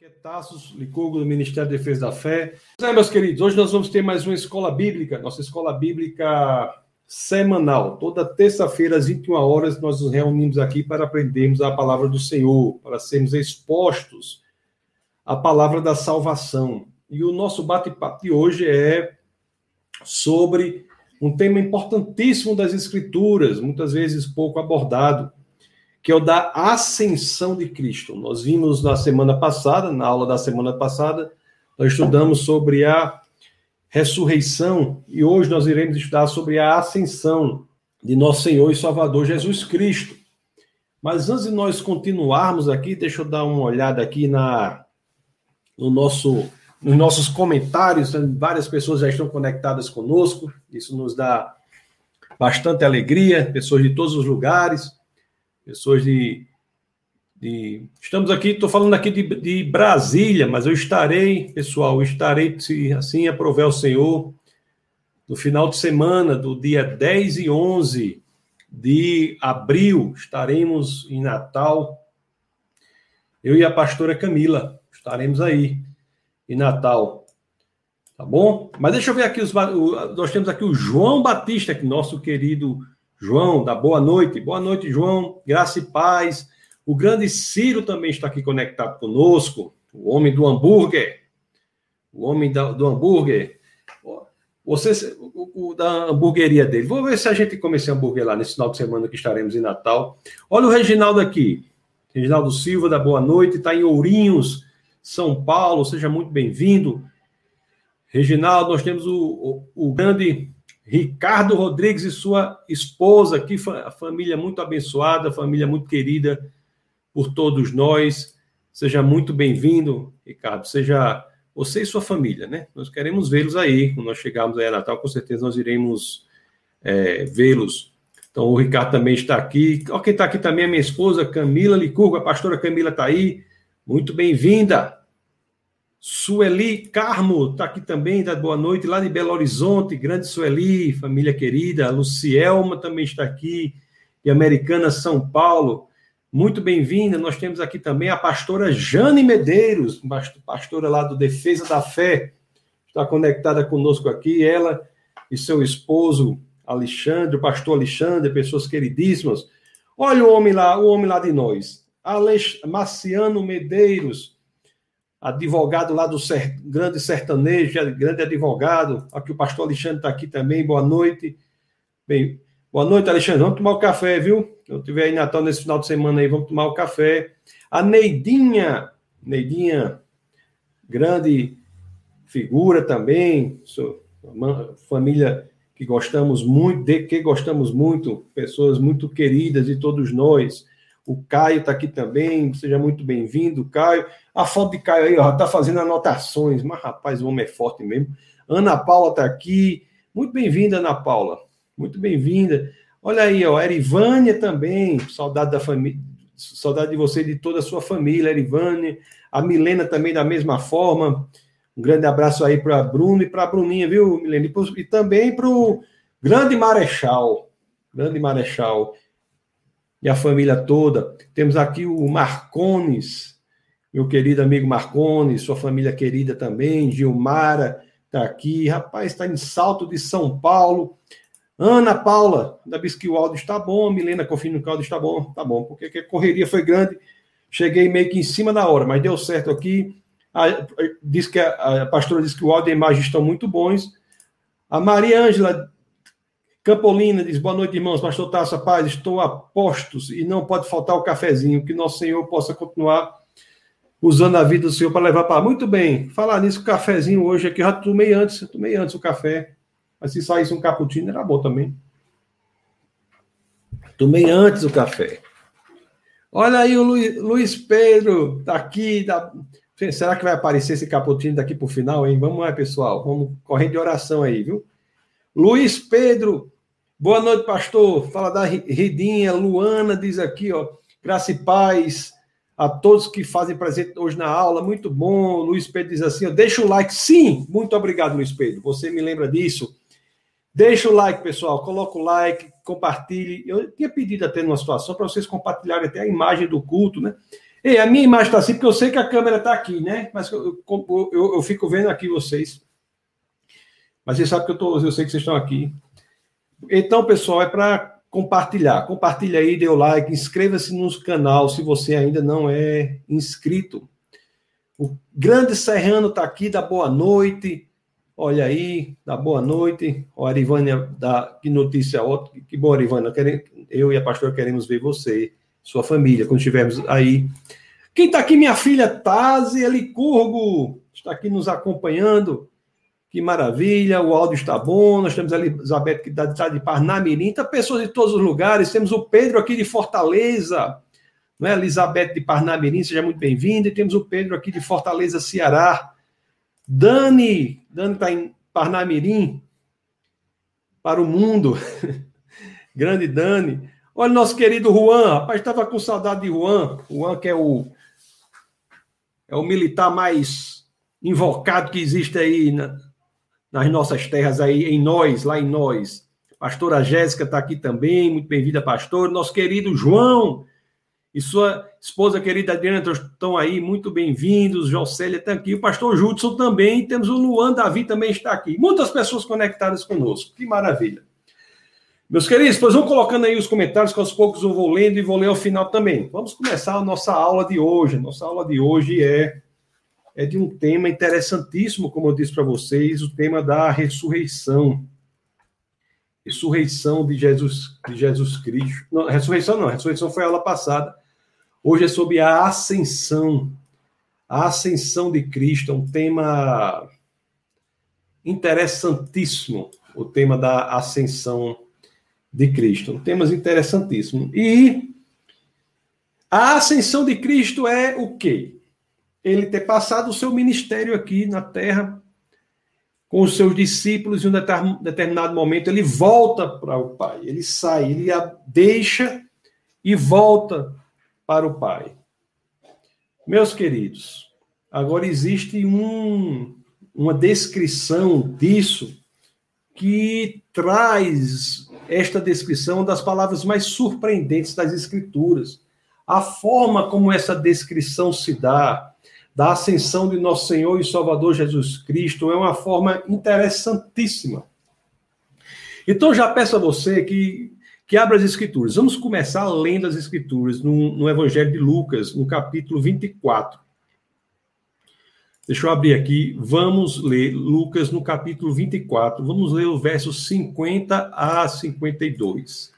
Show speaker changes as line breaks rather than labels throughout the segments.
Aqui é Tassos Licurgo, do Ministério da Defesa da Fé. É, meus queridos, hoje nós vamos ter mais uma escola bíblica, nossa escola bíblica semanal. Toda terça-feira, às 21 horas, nós nos reunimos aqui para aprendermos a palavra do Senhor, para sermos expostos à palavra da salvação. E o nosso bate-papo de hoje é sobre um tema importantíssimo das Escrituras, muitas vezes pouco abordado, que é o da ascensão de Cristo. Nós vimos na semana passada, na aula da semana passada, nós estudamos sobre a ressurreição e hoje nós iremos estudar sobre a ascensão de nosso Senhor e Salvador Jesus Cristo. Mas antes de nós continuarmos aqui, deixa eu dar uma olhada aqui na no nosso nos nossos comentários, várias pessoas já estão conectadas conosco, isso nos dá bastante alegria, pessoas de todos os lugares pessoas de. de... Estamos aqui, estou falando aqui de, de, Brasília, mas eu estarei, pessoal, estarei, se assim aprover o Senhor, no final de semana, do dia 10 e 11 de abril, estaremos em Natal. Eu e a pastora Camila estaremos aí em Natal. Tá bom? Mas deixa eu ver aqui os. Nós temos aqui o João Batista, nosso querido João, da boa noite. Boa noite, João. Graça e paz. O grande Ciro também está aqui conectado conosco. O homem do hambúrguer. O homem da, do hambúrguer. Você, o, o, da hamburgueria dele. Vou ver se a gente come esse hambúrguer lá nesse final de semana que estaremos em Natal. Olha o Reginaldo aqui. Reginaldo Silva, da boa noite. Está em Ourinhos, São Paulo. Seja muito bem-vindo. Reginaldo, nós temos o, o, o grande Ricardo Rodrigues e sua esposa, que a família muito abençoada, família muito querida por todos nós. Seja muito bem-vindo, Ricardo. Seja você e sua família, né? Nós queremos vê-los aí. Quando nós chegarmos aí a Natal, com certeza nós iremos é, vê-los. Então, o Ricardo também está aqui. Olha quem está aqui também, a minha esposa, Camila Licurgo. A pastora Camila está aí. Muito bem-vinda. Sueli Carmo está aqui também, dá boa noite, lá de Belo Horizonte, grande Sueli, família querida. A Lucielma também está aqui, de Americana, São Paulo. Muito bem-vinda. Nós temos aqui também a pastora Jane Medeiros, pastora lá do Defesa da Fé, está conectada conosco aqui. Ela e seu esposo Alexandre, o pastor Alexandre, pessoas queridíssimas. Olha o homem lá, o homem lá de nós, Alex Marciano Medeiros advogado lá do ser, grande sertanejo, grande advogado. Aqui o pastor Alexandre está aqui também. Boa noite. Bem, boa noite, Alexandre. Vamos tomar o café, viu? Eu estiver em Natal nesse final de semana aí, vamos tomar o café. A Neidinha, Neidinha, grande figura também, família que gostamos muito, de que gostamos muito, pessoas muito queridas de todos nós. O Caio está aqui também, seja muito bem-vindo, Caio. A foto de Caio aí, ó, tá fazendo anotações, mas rapaz, o homem é forte mesmo. Ana Paula está aqui. Muito bem-vinda, Ana Paula. Muito bem-vinda. Olha aí, ó, Erivânia também, saudade da família, saudade de você e de toda a sua família, Erivânia. A Milena também da mesma forma. Um grande abraço aí para Bruno e para Bruninha, viu, Milena? E, e também para o grande Marechal. Grande Marechal e a família toda. Temos aqui o Marcones, meu querido amigo Marcones, sua família querida também, Gilmara está aqui, rapaz, está em Salto de São Paulo. Ana Paula, da Bisquiwaldo, está bom, Milena Confino Caldo está bom, tá bom, porque a correria foi grande, cheguei meio que em cima da hora, mas deu certo aqui. A, diz que a, a pastora disse que o áudio e a imagem estão muito bons. A Maria Ângela Campolina diz: Boa noite, irmãos. Pastor Taça Paz, estou a postos e não pode faltar o cafezinho. Que nosso Senhor possa continuar usando a vida do Senhor para levar para. Muito bem. Falar nisso, o cafezinho hoje aqui, eu já tomei antes, tomei antes o café. Mas se saísse um cappuccino, era bom também. Tomei antes o café. Olha aí o Luiz, Luiz Pedro, tá aqui. Tá... Será que vai aparecer esse cappuccino daqui para o final, hein? Vamos lá, pessoal. Vamos correr de oração aí, viu? Luiz Pedro, boa noite, pastor. Fala da Ridinha. Luana diz aqui, ó, graça e paz a todos que fazem presente hoje na aula. Muito bom. Luiz Pedro diz assim, ó, deixa o like. Sim, muito obrigado, Luiz Pedro. Você me lembra disso. Deixa o like, pessoal. Coloca o like, compartilhe. Eu tinha pedido até numa situação para vocês compartilharem até a imagem do culto, né? E a minha imagem está assim, porque eu sei que a câmera está aqui, né? Mas eu, eu, eu, eu, fico vendo aqui vocês. Mas vocês sabem que eu, tô, eu sei que vocês estão aqui. Então, pessoal, é para compartilhar. Compartilha aí, dê o like, inscreva-se no canal se você ainda não é inscrito. O grande Serrano está aqui, da boa noite. Olha aí, da boa noite. O Arivânia, da, que notícia ótima. Que bom, Arivânia. Eu e a pastora queremos ver você sua família, quando estivermos aí. Quem está aqui, minha filha Tazi Elicurgo, está aqui nos acompanhando. Que maravilha, o áudio está bom. Nós temos a Elizabeth que está de Parnamirim, então pessoas de todos os lugares. Temos o Pedro aqui de Fortaleza, não é? Elizabeth de Parnamirim, seja muito bem-vinda. E temos o Pedro aqui de Fortaleza, Ceará. Dani, Dani está em Parnamirim, para o mundo. Grande Dani. Olha o nosso querido Juan, rapaz, estava com saudade de Juan. Juan, que é o, é o militar mais invocado que existe aí na, nas nossas terras, aí em nós, lá em nós. Pastora Jéssica está aqui também, muito bem-vinda, pastor. Nosso querido João e sua esposa querida Adriana estão aí, muito bem-vindos. Jocélia está aqui, o pastor Judson também, temos o Luan Davi também está aqui. Muitas pessoas conectadas conosco, que maravilha. Meus queridos, pois vão colocando aí os comentários que aos poucos eu vou lendo e vou ler ao final também. Vamos começar a nossa aula de hoje. Nossa aula de hoje é, é de um tema interessantíssimo, como eu disse para vocês, o tema da ressurreição. Ressurreição de Jesus, de Jesus Cristo. Não, ressurreição não, ressurreição foi a aula passada. Hoje é sobre a ascensão. A ascensão de Cristo é um tema interessantíssimo, o tema da ascensão de Cristo. Temas interessantíssimos. E a ascensão de Cristo é o quê? Ele ter passado o seu ministério aqui na terra com os seus discípulos, em um determinado momento ele volta para o Pai, ele sai, ele a deixa e volta para o Pai. Meus queridos, agora existe um, uma descrição disso que traz esta descrição das palavras mais surpreendentes das Escrituras. A forma como essa descrição se dá, da ascensão de nosso Senhor e Salvador Jesus Cristo, é uma forma interessantíssima. Então, já peço a você que, que abra as Escrituras. Vamos começar lendo as Escrituras no, no Evangelho de Lucas, no capítulo 24. Deixa eu abrir aqui. Vamos ler Lucas no capítulo 24. Vamos ler o versos 50 a 52.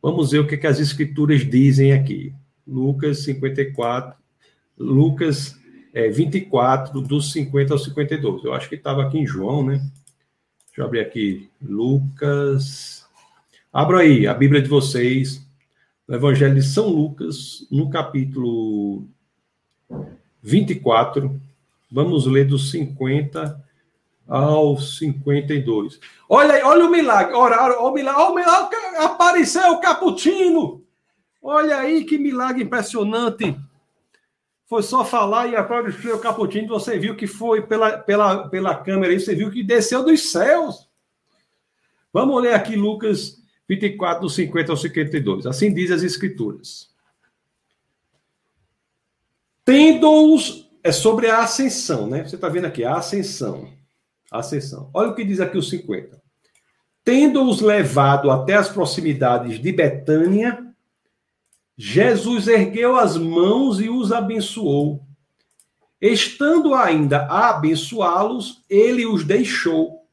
Vamos ver o que, que as escrituras dizem aqui. Lucas 54. Lucas é, 24, dos 50 ao 52. Eu acho que estava aqui em João, né? Deixa eu abrir aqui. Lucas. Abra aí a Bíblia de vocês. No Evangelho de São Lucas, no capítulo 24 Vamos ler dos 50 ao 52. Olha, olha o milagre. Oraram, olha o milagre, olha o milagre. Apareceu o cappuccino. Olha aí que milagre impressionante. Foi só falar e agora o cappuccino, você viu que foi pela, pela, pela câmera aí, você viu que desceu dos céus. Vamos ler aqui Lucas 24, do 50 ao 52. Assim diz as Escrituras. Tendo-os é sobre a ascensão, né? Você está vendo aqui, a ascensão. A ascensão. Olha o que diz aqui o 50. Tendo-os levado até as proximidades de Betânia, Jesus ergueu as mãos e os abençoou. Estando ainda a abençoá-los, ele os deixou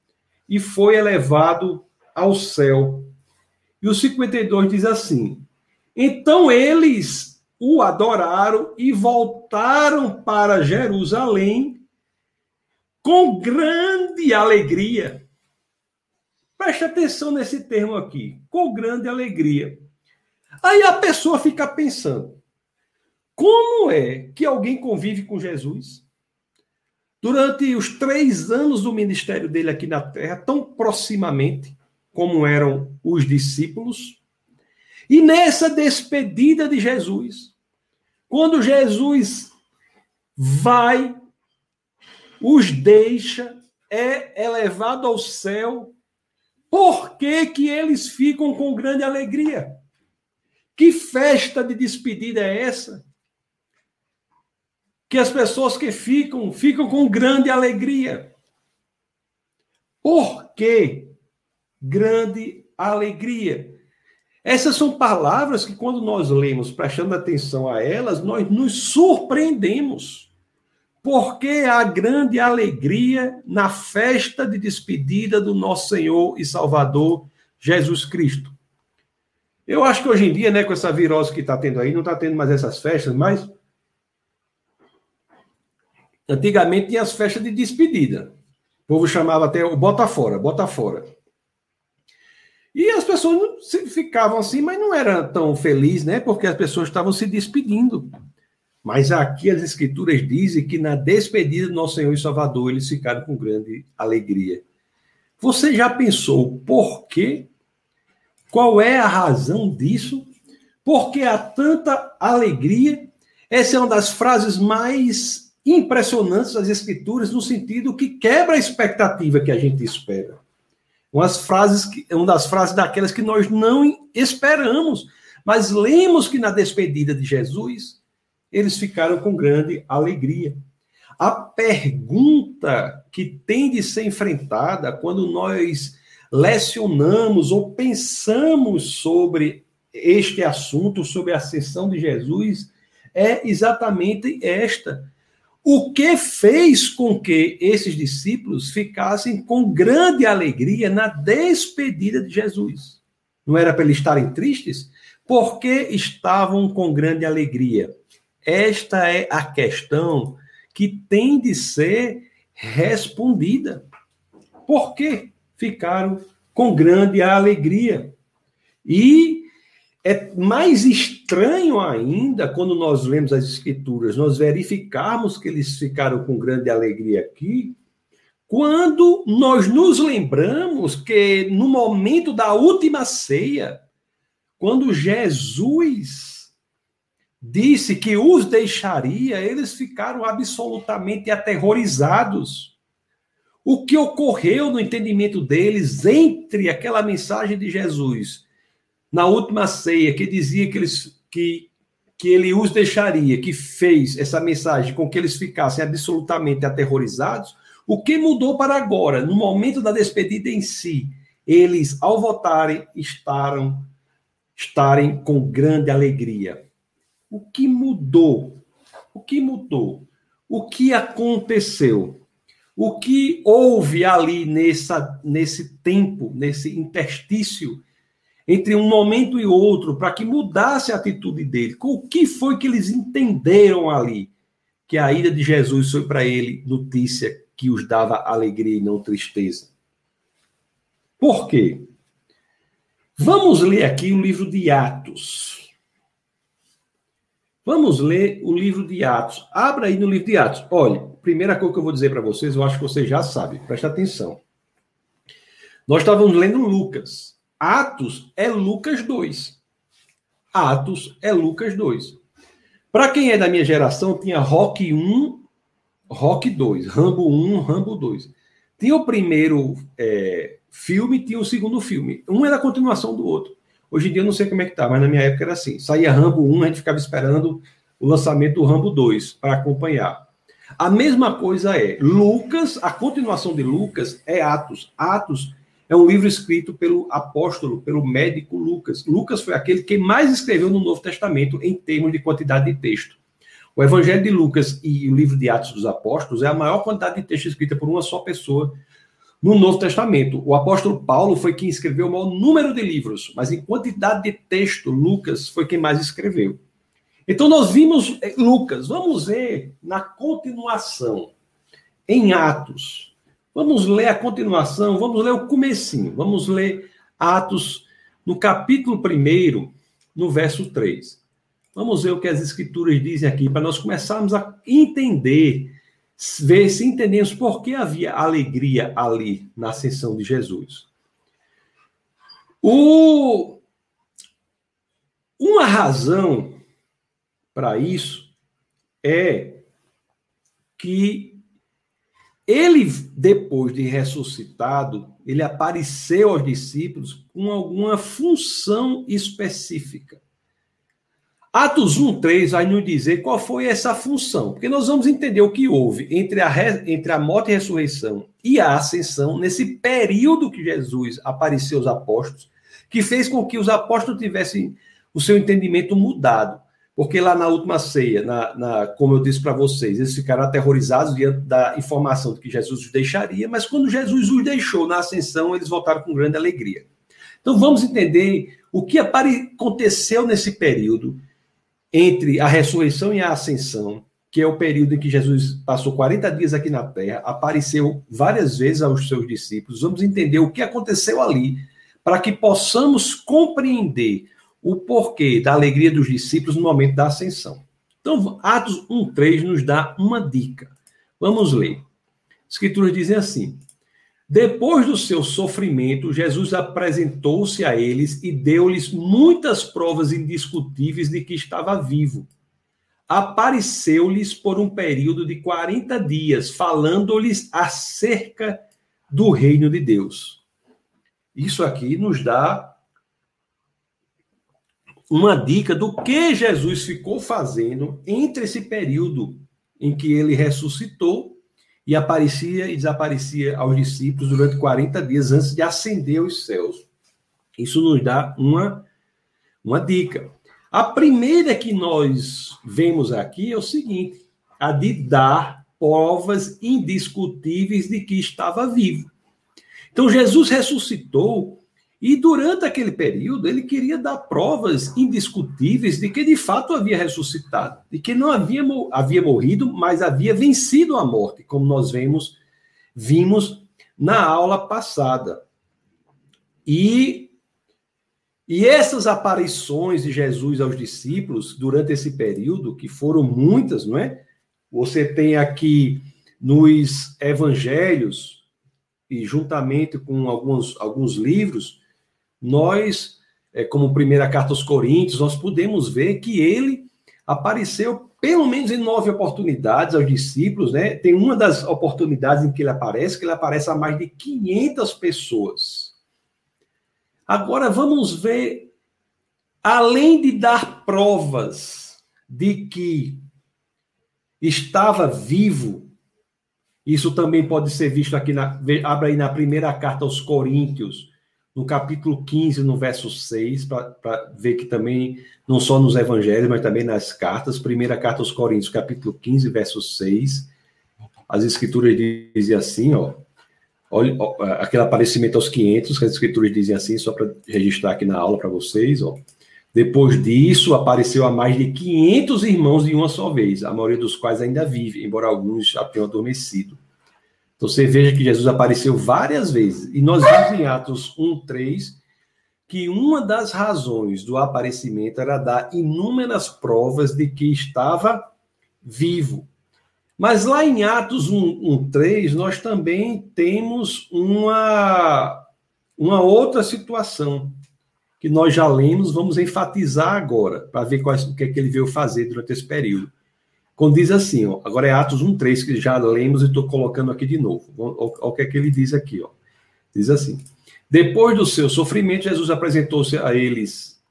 e foi elevado ao céu. E o 52 diz assim: Então eles o adoraram e voltaram para Jerusalém com grande alegria. Preste atenção nesse termo aqui, com grande alegria. Aí a pessoa fica pensando: como é que alguém convive com Jesus? Durante os três anos do ministério dele aqui na terra, tão proximamente como eram os discípulos, e nessa despedida de Jesus, quando Jesus vai, os deixa, é elevado ao céu, por que, que eles ficam com grande alegria? Que festa de despedida é essa? que as pessoas que ficam, ficam com grande alegria. Por que grande alegria? Essas são palavras que, quando nós lemos, prestando atenção a elas, nós nos surpreendemos. Porque há grande alegria na festa de despedida do nosso Senhor e Salvador Jesus Cristo. Eu acho que hoje em dia, né, com essa virose que está tendo aí, não está tendo mais essas festas, mas antigamente tinha as festas de despedida. O povo chamava até o bota fora, bota fora. E as pessoas ficavam assim, mas não era tão feliz, né? Porque as pessoas estavam se despedindo. Mas aqui as escrituras dizem que na despedida do nosso Senhor e Salvador eles ficaram com grande alegria. Você já pensou por quê? Qual é a razão disso? Por que há tanta alegria? Essa é uma das frases mais impressionantes das escrituras no sentido que quebra a expectativa que a gente espera. Umas frases que, uma das frases daquelas que nós não esperamos, mas lemos que na despedida de Jesus eles ficaram com grande alegria. A pergunta que tem de ser enfrentada quando nós lecionamos ou pensamos sobre este assunto, sobre a ascensão de Jesus, é exatamente esta: o que fez com que esses discípulos ficassem com grande alegria na despedida de Jesus? Não era para eles estarem tristes? Porque estavam com grande alegria? Esta é a questão que tem de ser respondida. Por que ficaram com grande alegria? E é mais estranho ainda quando nós lemos as Escrituras, nós verificarmos que eles ficaram com grande alegria aqui, quando nós nos lembramos que no momento da última ceia, quando Jesus disse que os deixaria, eles ficaram absolutamente aterrorizados. O que ocorreu no entendimento deles entre aquela mensagem de Jesus na última ceia, que dizia que, eles, que, que ele os deixaria, que fez essa mensagem com que eles ficassem absolutamente aterrorizados, o que mudou para agora, no momento da despedida em si, eles, ao votarem, estaram, estarem com grande alegria. O que mudou? O que mudou? O que aconteceu? O que houve ali nessa, nesse tempo, nesse interstício entre um momento e outro para que mudasse a atitude dele. O que foi que eles entenderam ali? Que a ida de Jesus foi para ele notícia que os dava alegria e não tristeza. Por quê? Vamos ler aqui o livro de Atos. Vamos ler o livro de Atos. Abra aí no livro de Atos. Olha, primeira coisa que eu vou dizer para vocês, eu acho que vocês já sabem. Presta atenção. Nós estávamos lendo Lucas. Atos é Lucas 2. Atos é Lucas 2. Para quem é da minha geração, tinha Rock 1, Rock 2, Rambo 1, Rambo 2. Tinha o primeiro é, filme, tinha o segundo filme. Um era a continuação do outro. Hoje em dia eu não sei como é que tá, mas na minha época era assim. Saía Rambo 1, a gente ficava esperando o lançamento do Rambo 2 para acompanhar. A mesma coisa é Lucas, a continuação de Lucas é Atos. Atos é um livro escrito pelo apóstolo, pelo médico Lucas. Lucas foi aquele que mais escreveu no Novo Testamento em termos de quantidade de texto. O Evangelho de Lucas e o livro de Atos dos Apóstolos é a maior quantidade de texto escrita por uma só pessoa no Novo Testamento. O apóstolo Paulo foi quem escreveu o maior número de livros, mas em quantidade de texto, Lucas foi quem mais escreveu. Então nós vimos eh, Lucas, vamos ver na continuação, em Atos, Vamos ler a continuação, vamos ler o comecinho, vamos ler Atos no capítulo 1, no verso 3. Vamos ver o que as escrituras dizem aqui, para nós começarmos a entender, ver se entendemos por que havia alegria ali na ascensão de Jesus. O... Uma razão para isso é que ele, depois de ressuscitado, ele apareceu aos discípulos com alguma função específica. Atos 1, 3 vai nos dizer qual foi essa função, porque nós vamos entender o que houve entre a, entre a morte e a ressurreição e a ascensão, nesse período que Jesus apareceu aos apóstolos, que fez com que os apóstolos tivessem o seu entendimento mudado. Porque lá na última ceia, na, na como eu disse para vocês, eles ficaram aterrorizados diante da informação de que Jesus os deixaria, mas quando Jesus os deixou na ascensão, eles voltaram com grande alegria. Então vamos entender o que aconteceu nesse período entre a ressurreição e a ascensão, que é o período em que Jesus passou 40 dias aqui na terra, apareceu várias vezes aos seus discípulos. Vamos entender o que aconteceu ali, para que possamos compreender o porquê da alegria dos discípulos no momento da ascensão. Então, Atos 1:3 nos dá uma dica. Vamos ler. As escrituras dizem assim: depois do seu sofrimento, Jesus apresentou-se a eles e deu-lhes muitas provas indiscutíveis de que estava vivo. Apareceu-lhes por um período de 40 dias, falando-lhes acerca do reino de Deus. Isso aqui nos dá uma dica do que Jesus ficou fazendo entre esse período em que ele ressuscitou e aparecia e desaparecia aos discípulos durante 40 dias antes de ascender aos céus. Isso nos dá uma, uma dica. A primeira que nós vemos aqui é o seguinte: a de dar provas indiscutíveis de que estava vivo. Então, Jesus ressuscitou e durante aquele período, ele queria dar provas indiscutíveis de que de fato havia ressuscitado, de que não havia, havia morrido, mas havia vencido a morte, como nós vemos, vimos na aula passada. E, e essas aparições de Jesus aos discípulos durante esse período, que foram muitas, não é? Você tem aqui nos evangelhos, e juntamente com alguns, alguns livros, nós, é, como primeira carta aos Coríntios, nós podemos ver que ele apareceu pelo menos em nove oportunidades aos discípulos, né? Tem uma das oportunidades em que ele aparece, que ele aparece a mais de 500 pessoas. Agora vamos ver, além de dar provas de que estava vivo, isso também pode ser visto aqui na, abre aí na primeira carta aos Coríntios, no capítulo 15, no verso 6, para ver que também, não só nos evangelhos, mas também nas cartas, primeira carta aos Coríntios, capítulo 15, verso 6, as escrituras dizem assim, ó, olha, ó, aquele aparecimento aos 500, que as escrituras dizem assim, só para registrar aqui na aula para vocês, ó, depois disso, apareceu a mais de 500 irmãos de uma só vez, a maioria dos quais ainda vive, embora alguns já tenham adormecido. Você veja que Jesus apareceu várias vezes. E nós vimos em Atos 1, 3 que uma das razões do aparecimento era dar inúmeras provas de que estava vivo. Mas lá em Atos 1, 1 3, nós também temos uma, uma outra situação que nós já lemos, vamos enfatizar agora, para ver quais, o que é que ele veio fazer durante esse período. Quando diz assim, ó, agora é Atos 1,3, que já lemos e estou colocando aqui de novo. Olha o que é que ele diz aqui. Ó. Diz assim: Depois do seu sofrimento, Jesus apresentou-se a eles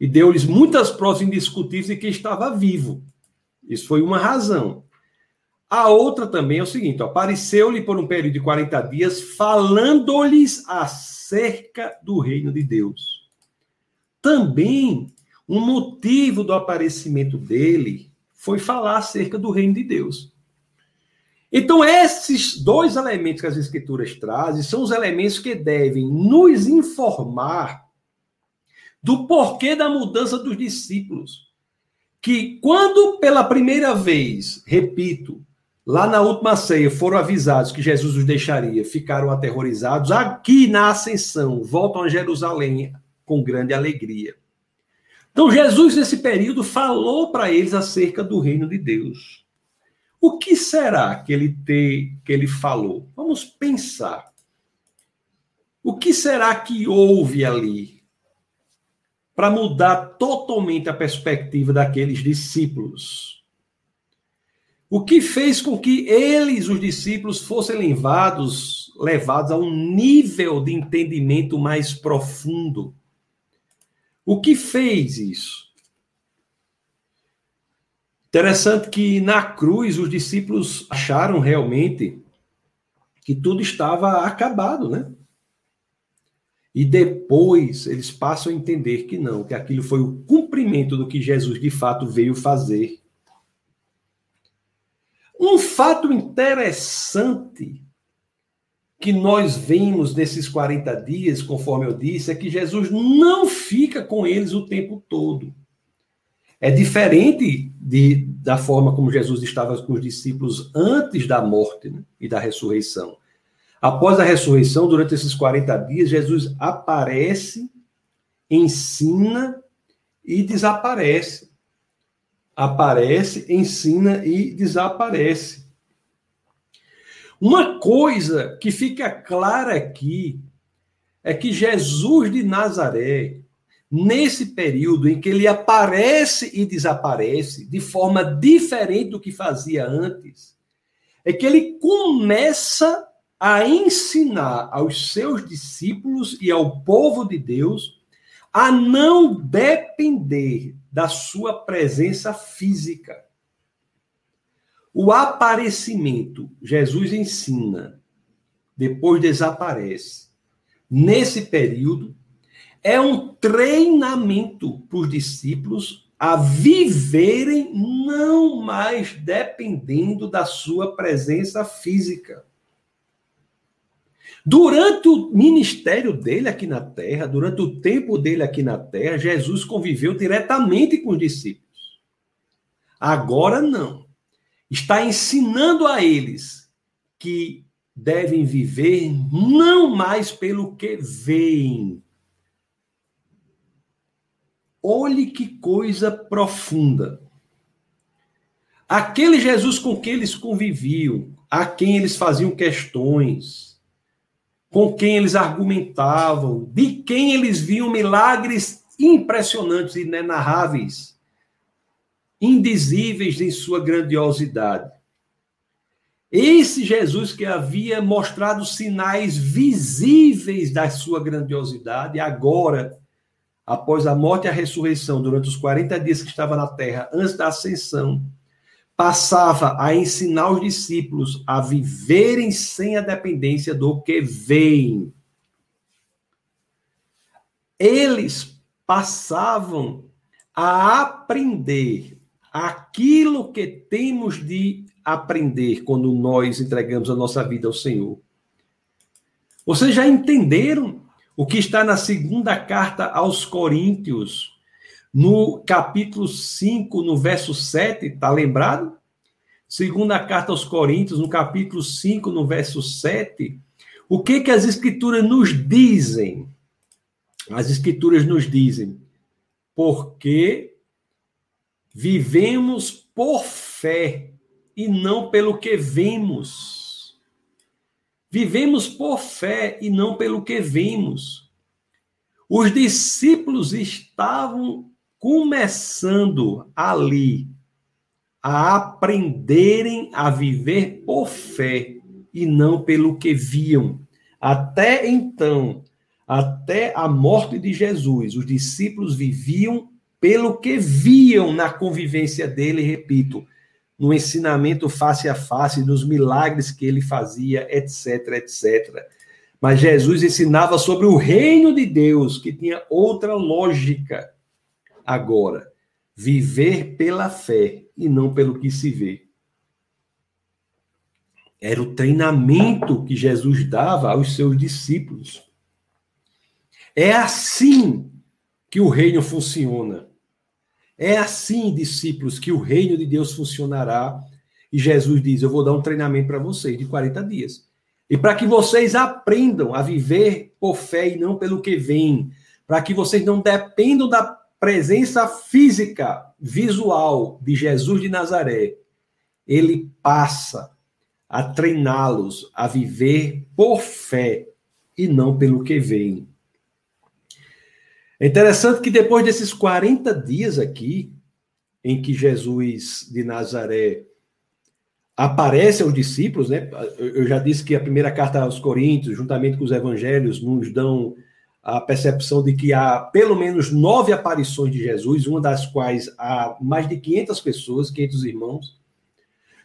e deu-lhes muitas provas indiscutíveis de que estava vivo. Isso foi uma razão. A outra também é o seguinte: apareceu-lhe por um período de 40 dias, falando-lhes acerca do reino de Deus. Também, um motivo do aparecimento dele foi falar acerca do reino de Deus. Então, esses dois elementos que as Escrituras trazem são os elementos que devem nos informar do porquê da mudança dos discípulos. Que quando pela primeira vez, repito, lá na última ceia foram avisados que Jesus os deixaria, ficaram aterrorizados, aqui na ascensão voltam a Jerusalém com grande alegria. Então, Jesus, nesse período, falou para eles acerca do reino de Deus. O que será que ele, te, que ele falou? Vamos pensar. O que será que houve ali para mudar totalmente a perspectiva daqueles discípulos? O que fez com que eles, os discípulos, fossem levados, levados a um nível de entendimento mais profundo? O que fez isso? Interessante que na cruz os discípulos acharam realmente que tudo estava acabado, né? E depois eles passam a entender que não, que aquilo foi o cumprimento do que Jesus de fato veio fazer. Um fato interessante que nós vemos nesses 40 dias, conforme eu disse, é que Jesus não fica com eles o tempo todo. É diferente de, da forma como Jesus estava com os discípulos antes da morte né, e da ressurreição. Após a ressurreição, durante esses 40 dias, Jesus aparece, ensina e desaparece. Aparece, ensina e desaparece. Uma coisa que fica clara aqui é que Jesus de Nazaré, nesse período em que ele aparece e desaparece de forma diferente do que fazia antes, é que ele começa a ensinar aos seus discípulos e ao povo de Deus a não depender da sua presença física. O aparecimento, Jesus ensina, depois desaparece. Nesse período, é um treinamento para os discípulos a viverem não mais dependendo da sua presença física. Durante o ministério dele aqui na terra, durante o tempo dele aqui na terra, Jesus conviveu diretamente com os discípulos. Agora não está ensinando a eles que devem viver não mais pelo que veem. Olhe que coisa profunda. Aquele Jesus com quem eles conviviam, a quem eles faziam questões, com quem eles argumentavam, de quem eles viam milagres impressionantes e inenarráveis indizíveis em sua grandiosidade. Esse Jesus que havia mostrado sinais visíveis da sua grandiosidade, agora, após a morte e a ressurreição, durante os 40 dias que estava na terra, antes da ascensão, passava a ensinar os discípulos a viverem sem a dependência do que veem. Eles passavam a aprender aquilo que temos de aprender quando nós entregamos a nossa vida ao Senhor. Vocês já entenderam o que está na segunda carta aos Coríntios, no capítulo 5, no verso 7, está lembrado? Segunda carta aos Coríntios, no capítulo 5, no verso 7, o que que as escrituras nos dizem? As escrituras nos dizem: porque Vivemos por fé e não pelo que vemos. Vivemos por fé e não pelo que vemos. Os discípulos estavam começando ali a aprenderem a viver por fé e não pelo que viam. Até então, até a morte de Jesus, os discípulos viviam pelo que viam na convivência dele, repito, no ensinamento face a face, nos milagres que ele fazia, etc, etc. Mas Jesus ensinava sobre o reino de Deus, que tinha outra lógica. Agora, viver pela fé e não pelo que se vê. Era o treinamento que Jesus dava aos seus discípulos. É assim que o reino funciona. É assim, discípulos, que o reino de Deus funcionará. E Jesus diz: Eu vou dar um treinamento para vocês de 40 dias. E para que vocês aprendam a viver por fé e não pelo que vem, para que vocês não dependam da presença física, visual de Jesus de Nazaré, ele passa a treiná-los a viver por fé e não pelo que vem. É interessante que depois desses 40 dias aqui, em que Jesus de Nazaré aparece aos discípulos, né? Eu já disse que a primeira carta aos Coríntios, juntamente com os evangelhos, nos dão a percepção de que há pelo menos nove aparições de Jesus, uma das quais há mais de 500 pessoas, 500 irmãos.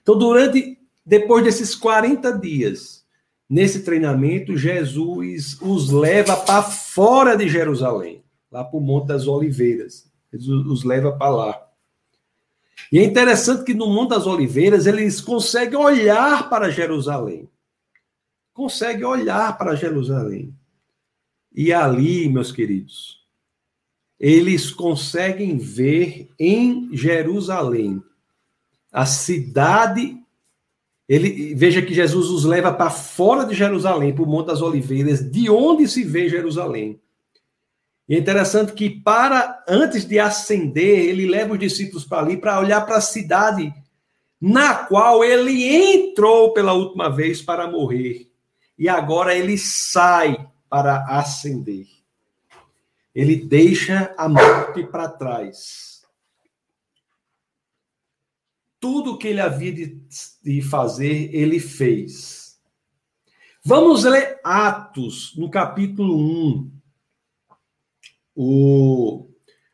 Então, durante, depois desses 40 dias, nesse treinamento, Jesus os leva para fora de Jerusalém, lá para o Monte das Oliveiras. Jesus os leva para lá. E é interessante que no Monte das Oliveiras eles conseguem olhar para Jerusalém. Conseguem olhar para Jerusalém. E ali, meus queridos, eles conseguem ver em Jerusalém a cidade. Ele veja que Jesus os leva para fora de Jerusalém, para o Monte das Oliveiras, de onde se vê Jerusalém. E é interessante que para antes de ascender, ele leva os discípulos para ali para olhar para a cidade na qual ele entrou pela última vez para morrer. E agora ele sai para ascender. Ele deixa a morte para trás. Tudo o que ele havia de, de fazer, ele fez. Vamos ler Atos, no capítulo 1, o,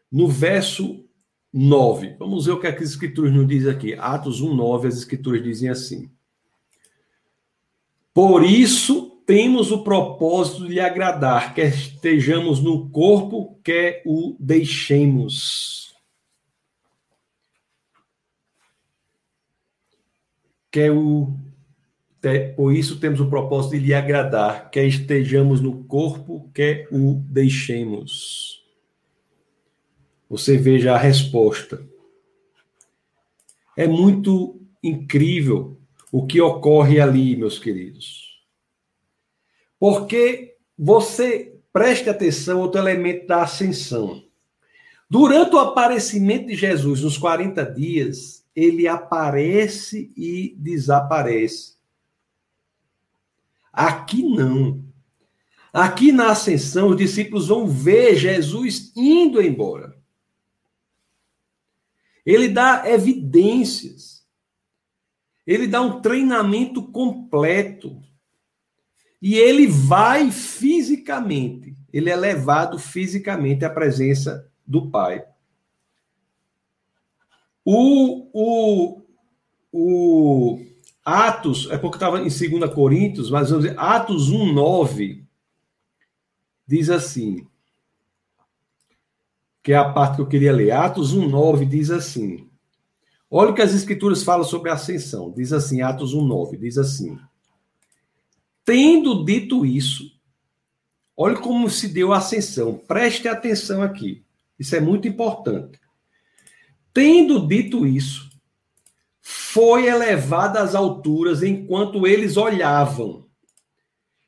no verso 9. Vamos ver o que, é que as escrituras nos dizem aqui. Atos 1, 9, as escrituras dizem assim. Por isso temos o propósito de lhe agradar, quer estejamos no corpo, quer o deixemos. Quer o por isso temos o propósito de lhe agradar, quer estejamos no corpo, quer o deixemos. Você veja a resposta. É muito incrível o que ocorre ali, meus queridos. Porque você preste atenção outro elemento da ascensão. Durante o aparecimento de Jesus nos 40 dias, ele aparece e desaparece. Aqui não. Aqui na ascensão, os discípulos vão ver Jesus indo embora. Ele dá evidências. Ele dá um treinamento completo. E ele vai fisicamente, ele é levado fisicamente à presença do Pai. O, o, o Atos, é porque estava em 2 Coríntios, mas vamos dizer, Atos 1, 9, diz assim, que é a parte que eu queria ler. Atos 1, 9 diz assim, olha o que as escrituras falam sobre a ascensão. Diz assim, Atos 1, 9, diz assim, Tendo dito isso, olhe como se deu a ascensão. Preste atenção aqui. Isso é muito importante. Tendo dito isso, foi elevada às alturas enquanto eles olhavam.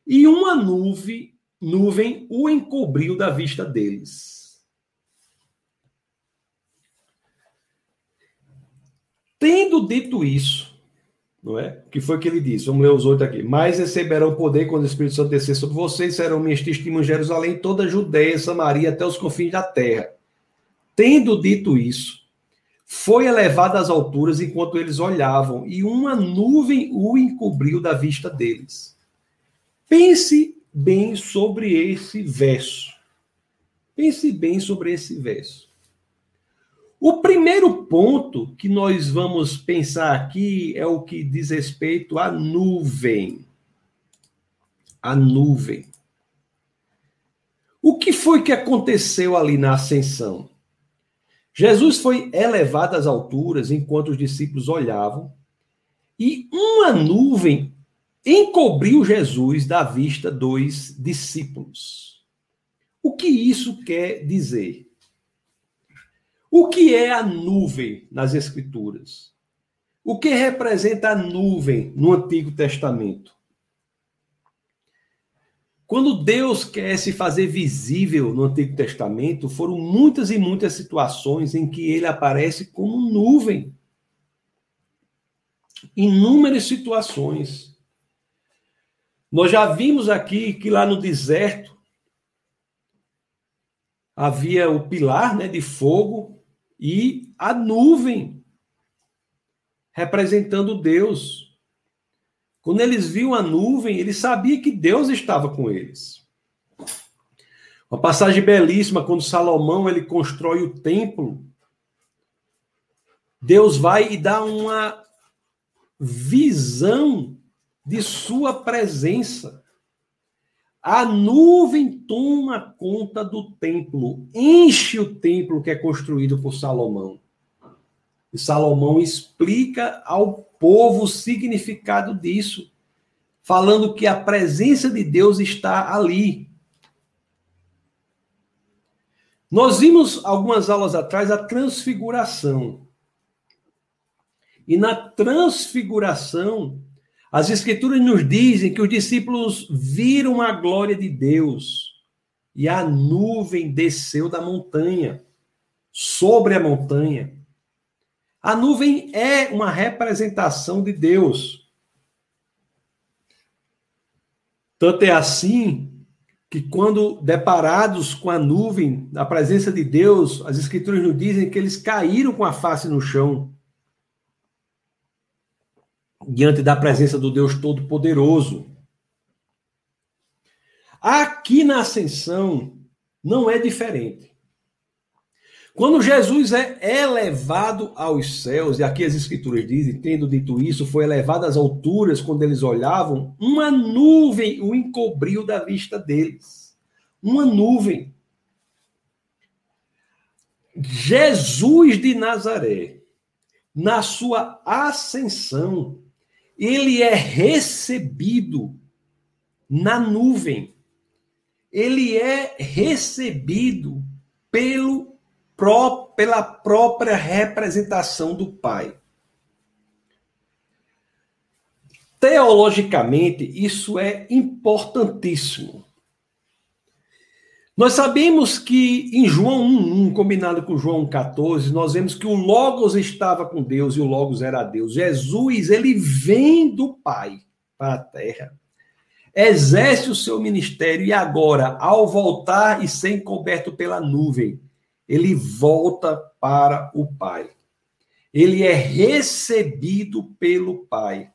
E uma nuvem, nuvem o encobriu da vista deles. Tendo dito isso, não é? Que foi que ele disse? Vamos ler os oito aqui. Mas receberão poder quando o Espírito Santo descer sobre vocês, serão minhas testemunhas em Jerusalém, toda a Judéia, Samaria, até os confins da terra. Tendo dito isso, foi elevado às alturas enquanto eles olhavam, e uma nuvem o encobriu da vista deles. Pense bem sobre esse verso. Pense bem sobre esse verso. O primeiro ponto que nós vamos pensar aqui é o que diz respeito à nuvem. A nuvem. O que foi que aconteceu ali na ascensão? Jesus foi elevado às alturas enquanto os discípulos olhavam, e uma nuvem encobriu Jesus da vista dos discípulos. O que isso quer dizer? O que é a nuvem nas Escrituras? O que representa a nuvem no Antigo Testamento? Quando Deus quer se fazer visível no Antigo Testamento, foram muitas e muitas situações em que ele aparece como nuvem. Inúmeras situações. Nós já vimos aqui que lá no deserto havia o pilar né, de fogo e a nuvem representando Deus. Quando eles viam a nuvem, eles sabiam que Deus estava com eles. Uma passagem belíssima quando Salomão ele constrói o templo. Deus vai e dá uma visão de sua presença. A nuvem toma conta do templo, enche o templo que é construído por Salomão. E Salomão explica ao povo o significado disso, falando que a presença de Deus está ali. Nós vimos algumas aulas atrás a transfiguração. E na transfiguração, as Escrituras nos dizem que os discípulos viram a glória de Deus e a nuvem desceu da montanha, sobre a montanha. A nuvem é uma representação de Deus. Tanto é assim que, quando deparados com a nuvem, a presença de Deus, as Escrituras nos dizem que eles caíram com a face no chão diante da presença do Deus Todo-Poderoso. Aqui na ascensão não é diferente. Quando Jesus é elevado aos céus, e aqui as escrituras dizem, tendo dito isso, foi elevado às alturas, quando eles olhavam, uma nuvem o encobriu da vista deles. Uma nuvem. Jesus de Nazaré, na sua ascensão, ele é recebido na nuvem. Ele é recebido pelo pró pela própria representação do Pai. Teologicamente, isso é importantíssimo. Nós sabemos que em João 1, combinado com João 14, nós vemos que o Logos estava com Deus e o Logos era Deus. Jesus, ele vem do Pai para a terra, exerce o seu ministério e agora, ao voltar e ser encoberto pela nuvem, ele volta para o Pai. Ele é recebido pelo Pai.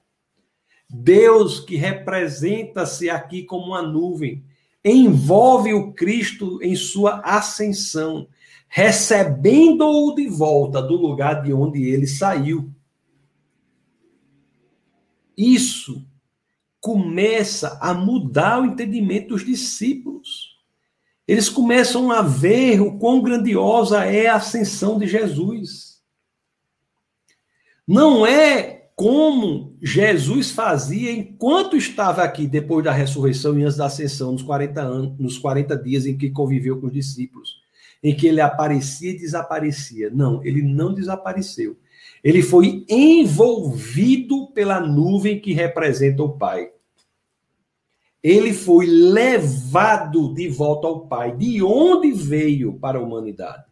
Deus que representa-se aqui como uma nuvem envolve o Cristo em sua ascensão, recebendo-o de volta do lugar de onde ele saiu. Isso começa a mudar o entendimento dos discípulos. Eles começam a ver o quão grandiosa é a ascensão de Jesus. Não é como Jesus fazia enquanto estava aqui, depois da ressurreição e antes da ascensão, nos 40 anos, nos 40 dias em que conviveu com os discípulos, em que ele aparecia e desaparecia. Não, ele não desapareceu. Ele foi envolvido pela nuvem que representa o Pai. Ele foi levado de volta ao Pai, de onde veio para a humanidade.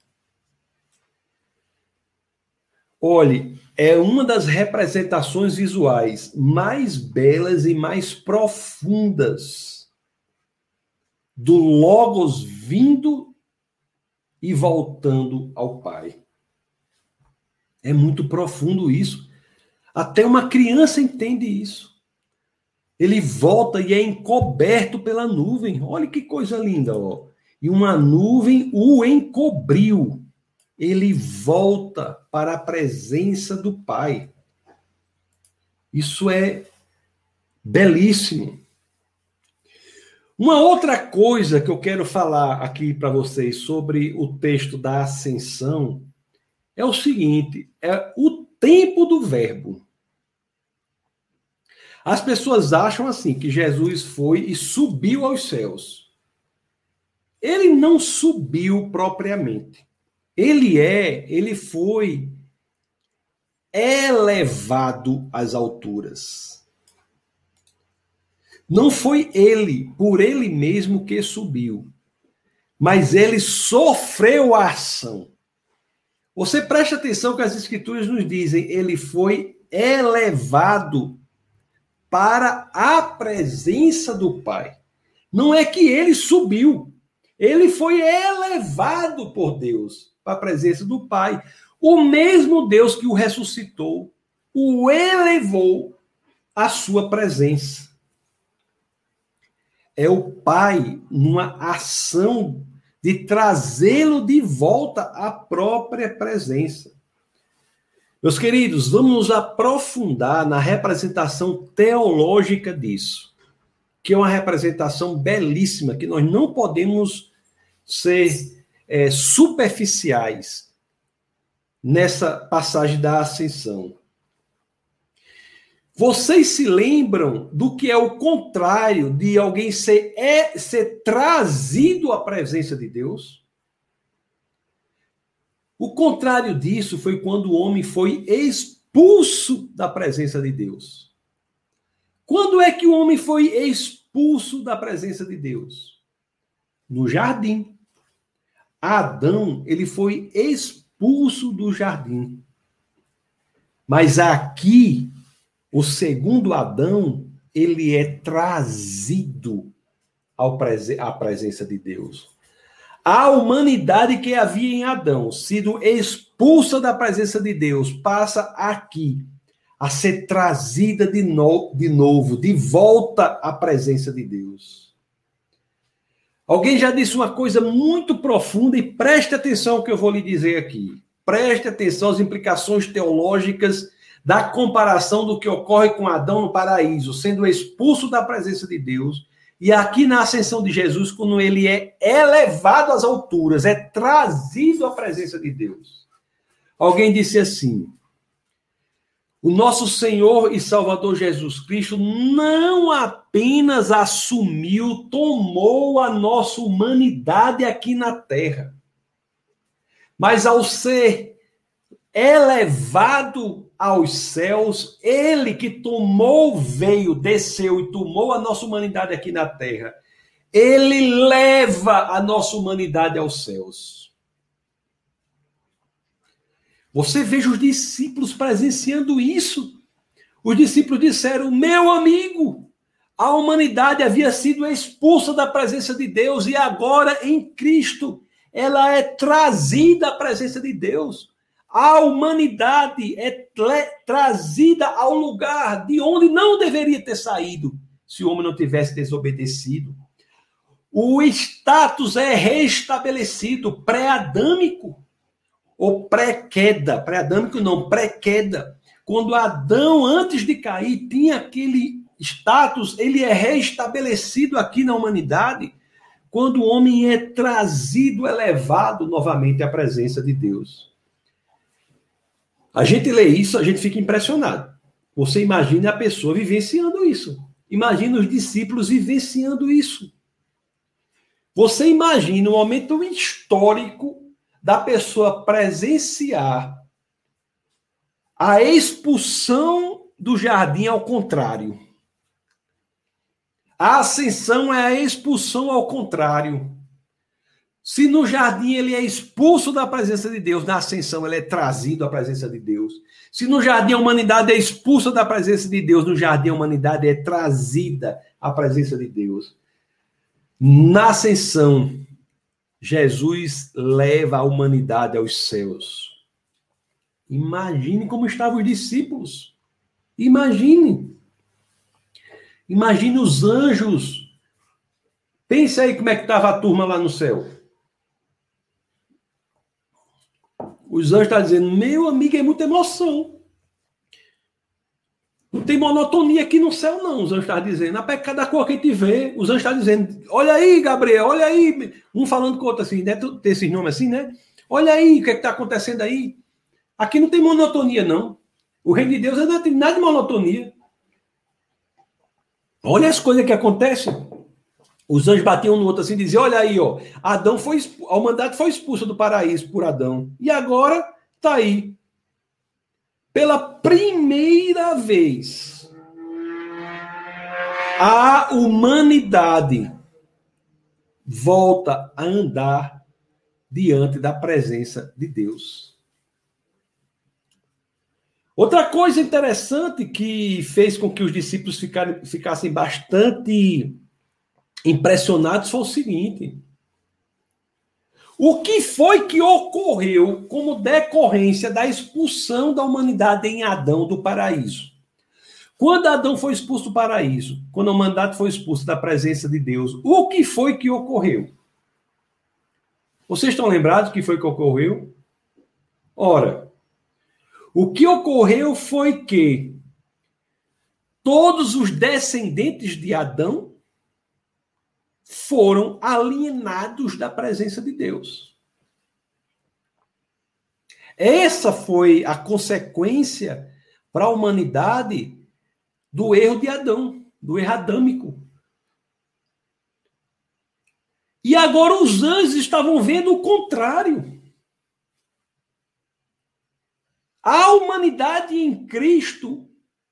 Olhe, é uma das representações visuais mais belas e mais profundas do Logos vindo e voltando ao Pai. É muito profundo isso. Até uma criança entende isso. Ele volta e é encoberto pela nuvem. Olha que coisa linda, ó. E uma nuvem o encobriu ele volta para a presença do Pai. Isso é belíssimo. Uma outra coisa que eu quero falar aqui para vocês sobre o texto da ascensão é o seguinte: é o tempo do verbo. As pessoas acham assim que Jesus foi e subiu aos céus. Ele não subiu propriamente. Ele é, ele foi elevado às alturas. Não foi ele, por ele mesmo, que subiu, mas ele sofreu a ação. Você preste atenção que as escrituras nos dizem, ele foi elevado para a presença do Pai. Não é que ele subiu, ele foi elevado por Deus para a presença do Pai. O mesmo Deus que o ressuscitou, o elevou à sua presença. É o Pai numa ação de trazê-lo de volta à própria presença. Meus queridos, vamos nos aprofundar na representação teológica disso, que é uma representação belíssima, que nós não podemos ser é, superficiais nessa passagem da ascensão. Vocês se lembram do que é o contrário de alguém ser, é, ser trazido à presença de Deus? O contrário disso foi quando o homem foi expulso da presença de Deus. Quando é que o homem foi expulso da presença de Deus? No jardim. Adão, ele foi expulso do jardim. Mas aqui o segundo Adão, ele é trazido à presença de Deus. A humanidade que havia em Adão, sido expulsa da presença de Deus, passa aqui a ser trazida de, no de novo, de volta à presença de Deus. Alguém já disse uma coisa muito profunda e preste atenção ao que eu vou lhe dizer aqui. Preste atenção às implicações teológicas da comparação do que ocorre com Adão no paraíso, sendo expulso da presença de Deus, e aqui na ascensão de Jesus, quando ele é elevado às alturas, é trazido à presença de Deus. Alguém disse assim: o nosso Senhor e Salvador Jesus Cristo não apenas assumiu, tomou a nossa humanidade aqui na terra, mas ao ser elevado aos céus, ele que tomou, veio, desceu e tomou a nossa humanidade aqui na terra, ele leva a nossa humanidade aos céus. Você veja os discípulos presenciando isso. Os discípulos disseram: Meu amigo, a humanidade havia sido expulsa da presença de Deus e agora em Cristo ela é trazida à presença de Deus. A humanidade é trazida ao lugar de onde não deveria ter saído se o homem não tivesse desobedecido. O status é restabelecido, pré-adâmico ou pré-queda. Pré-adâmico não, pré-queda. Quando Adão, antes de cair, tinha aquele status, ele é restabelecido aqui na humanidade quando o homem é trazido, elevado novamente à presença de Deus. A gente lê isso, a gente fica impressionado. Você imagina a pessoa vivenciando isso. Imagina os discípulos vivenciando isso. Você imagina o momento histórico da pessoa presenciar a expulsão do jardim ao contrário. A ascensão é a expulsão ao contrário. Se no jardim ele é expulso da presença de Deus, na ascensão ele é trazido à presença de Deus. Se no jardim a humanidade é expulsa da presença de Deus, no jardim a humanidade é trazida à presença de Deus. Na ascensão, Jesus leva a humanidade aos céus. Imagine como estavam os discípulos. Imagine. Imagine os anjos. Pense aí como é que estava a turma lá no céu. Os anjos estão dizendo, meu amigo, é muita emoção. Não tem monotonia aqui no céu, não, os anjos estão dizendo. A cada cor que a gente vê, os anjos estão dizendo, olha aí, Gabriel, olha aí. Um falando com o outro assim, né? Tem esses nomes assim, né? Olha aí, o que é está acontecendo aí? Aqui não tem monotonia, não. O reino de Deus não tem nada de monotonia. Olha as coisas que acontecem. Os anjos batiam no outro assim e diziam: Olha aí, ó, Adão foi a humanidade foi expulsa do paraíso por Adão. E agora tá aí. Pela primeira vez, a humanidade volta a andar diante da presença de Deus. Outra coisa interessante que fez com que os discípulos ficassem bastante impressionados foi o seguinte: o que foi que ocorreu como decorrência da expulsão da humanidade em Adão do paraíso? Quando Adão foi expulso do paraíso, quando a humanidade foi expulsa da presença de Deus, o que foi que ocorreu? Vocês estão lembrados que foi que ocorreu? Ora, o que ocorreu foi que todos os descendentes de Adão foram alienados da presença de Deus. Essa foi a consequência para a humanidade do erro de Adão, do erro adâmico. E agora os anjos estavam vendo o contrário. A humanidade em Cristo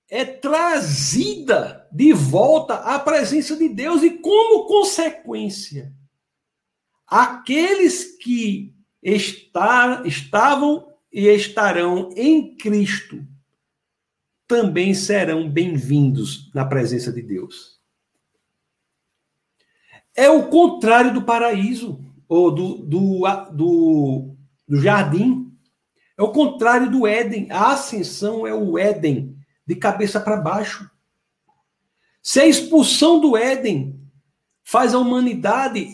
é trazida de volta à presença de Deus e, como consequência, aqueles que está, estavam e estarão em Cristo também serão bem-vindos na presença de Deus. É o contrário do paraíso, ou do, do, do, do jardim. É o contrário do Éden. A ascensão é o Éden de cabeça para baixo. Se a expulsão do Éden faz a humanidade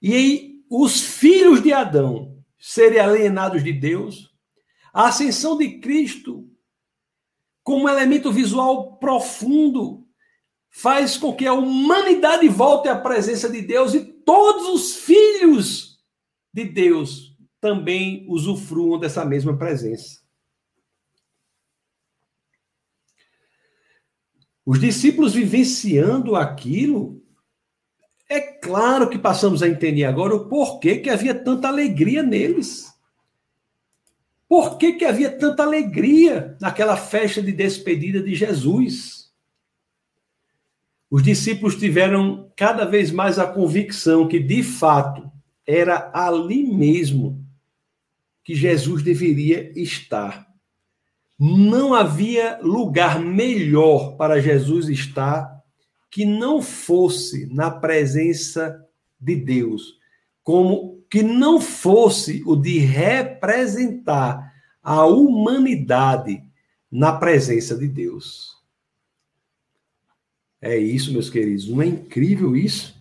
e os filhos de Adão serem alienados de Deus, a ascensão de Cristo, como elemento visual profundo, faz com que a humanidade volte à presença de Deus e todos os filhos de Deus também usufruam dessa mesma presença. Os discípulos vivenciando aquilo, é claro que passamos a entender agora o porquê que havia tanta alegria neles. Por que, que havia tanta alegria naquela festa de despedida de Jesus? Os discípulos tiveram cada vez mais a convicção que, de fato, era ali mesmo que Jesus deveria estar. Não havia lugar melhor para Jesus estar que não fosse na presença de Deus, como que não fosse o de representar a humanidade na presença de Deus. É isso, meus queridos, não é incrível isso?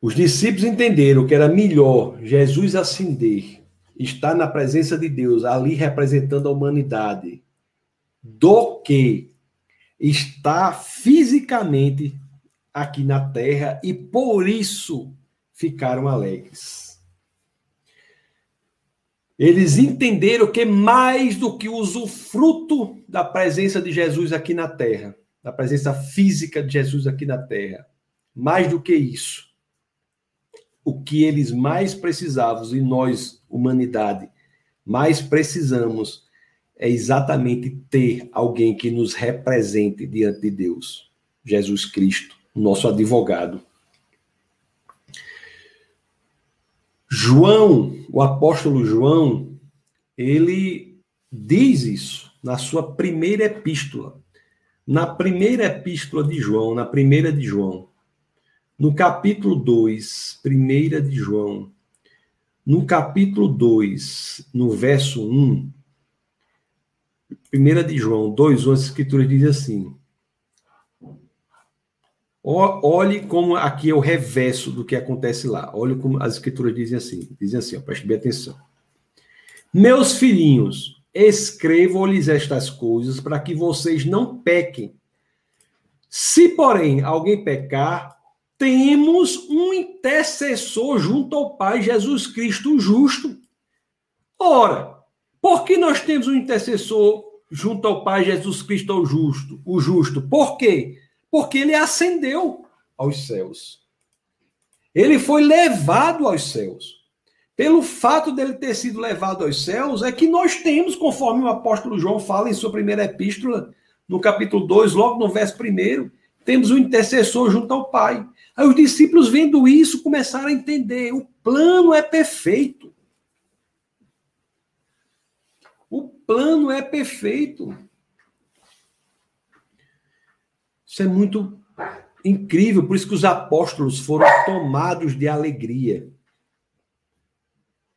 Os discípulos entenderam que era melhor Jesus ascender estar na presença de Deus, ali representando a humanidade, do que estar fisicamente aqui na terra e por isso ficaram alegres. Eles entenderam que mais do que o usufruto da presença de Jesus aqui na terra, da presença física de Jesus aqui na terra, mais do que isso, o que eles mais precisavam e nós humanidade, mais precisamos é exatamente ter alguém que nos represente diante de Deus, Jesus Cristo, nosso advogado. João, o apóstolo João, ele diz isso na sua primeira epístola. Na primeira epístola de João, na primeira de João, no capítulo 2, primeira de João, no capítulo 2, no verso 1, 1 de João 2, 1, as escrituras diz assim: Olhe como aqui é o reverso do que acontece lá. Olhe como as escrituras dizem assim. Dizem assim, ó, preste bem atenção. Meus filhinhos, escrevo-lhes estas coisas para que vocês não pequem. Se, porém, alguém pecar, temos um intercessor junto ao Pai, Jesus Cristo justo. Ora, por que nós temos um intercessor junto ao Pai, Jesus Cristo o justo? O justo. Por quê? Porque ele ascendeu aos céus. Ele foi levado aos céus. Pelo fato dele ter sido levado aos céus, é que nós temos, conforme o apóstolo João fala em sua primeira epístola, no capítulo 2, logo no verso 1, temos um intercessor junto ao Pai. Aí os discípulos, vendo isso, começaram a entender: o plano é perfeito. O plano é perfeito. Isso é muito incrível, por isso que os apóstolos foram tomados de alegria.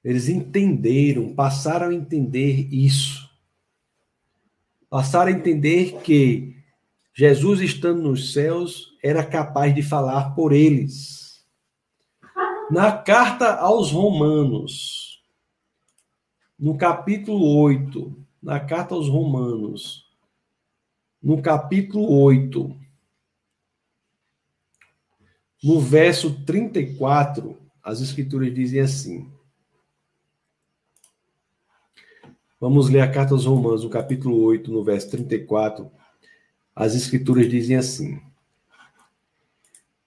Eles entenderam, passaram a entender isso. Passaram a entender que Jesus, estando nos céus, era capaz de falar por eles. Na carta aos Romanos, no capítulo 8, na carta aos Romanos, no capítulo 8, no verso 34, as Escrituras dizem assim. Vamos ler a carta aos Romanos, no capítulo 8, no verso 34. As Escrituras dizem assim: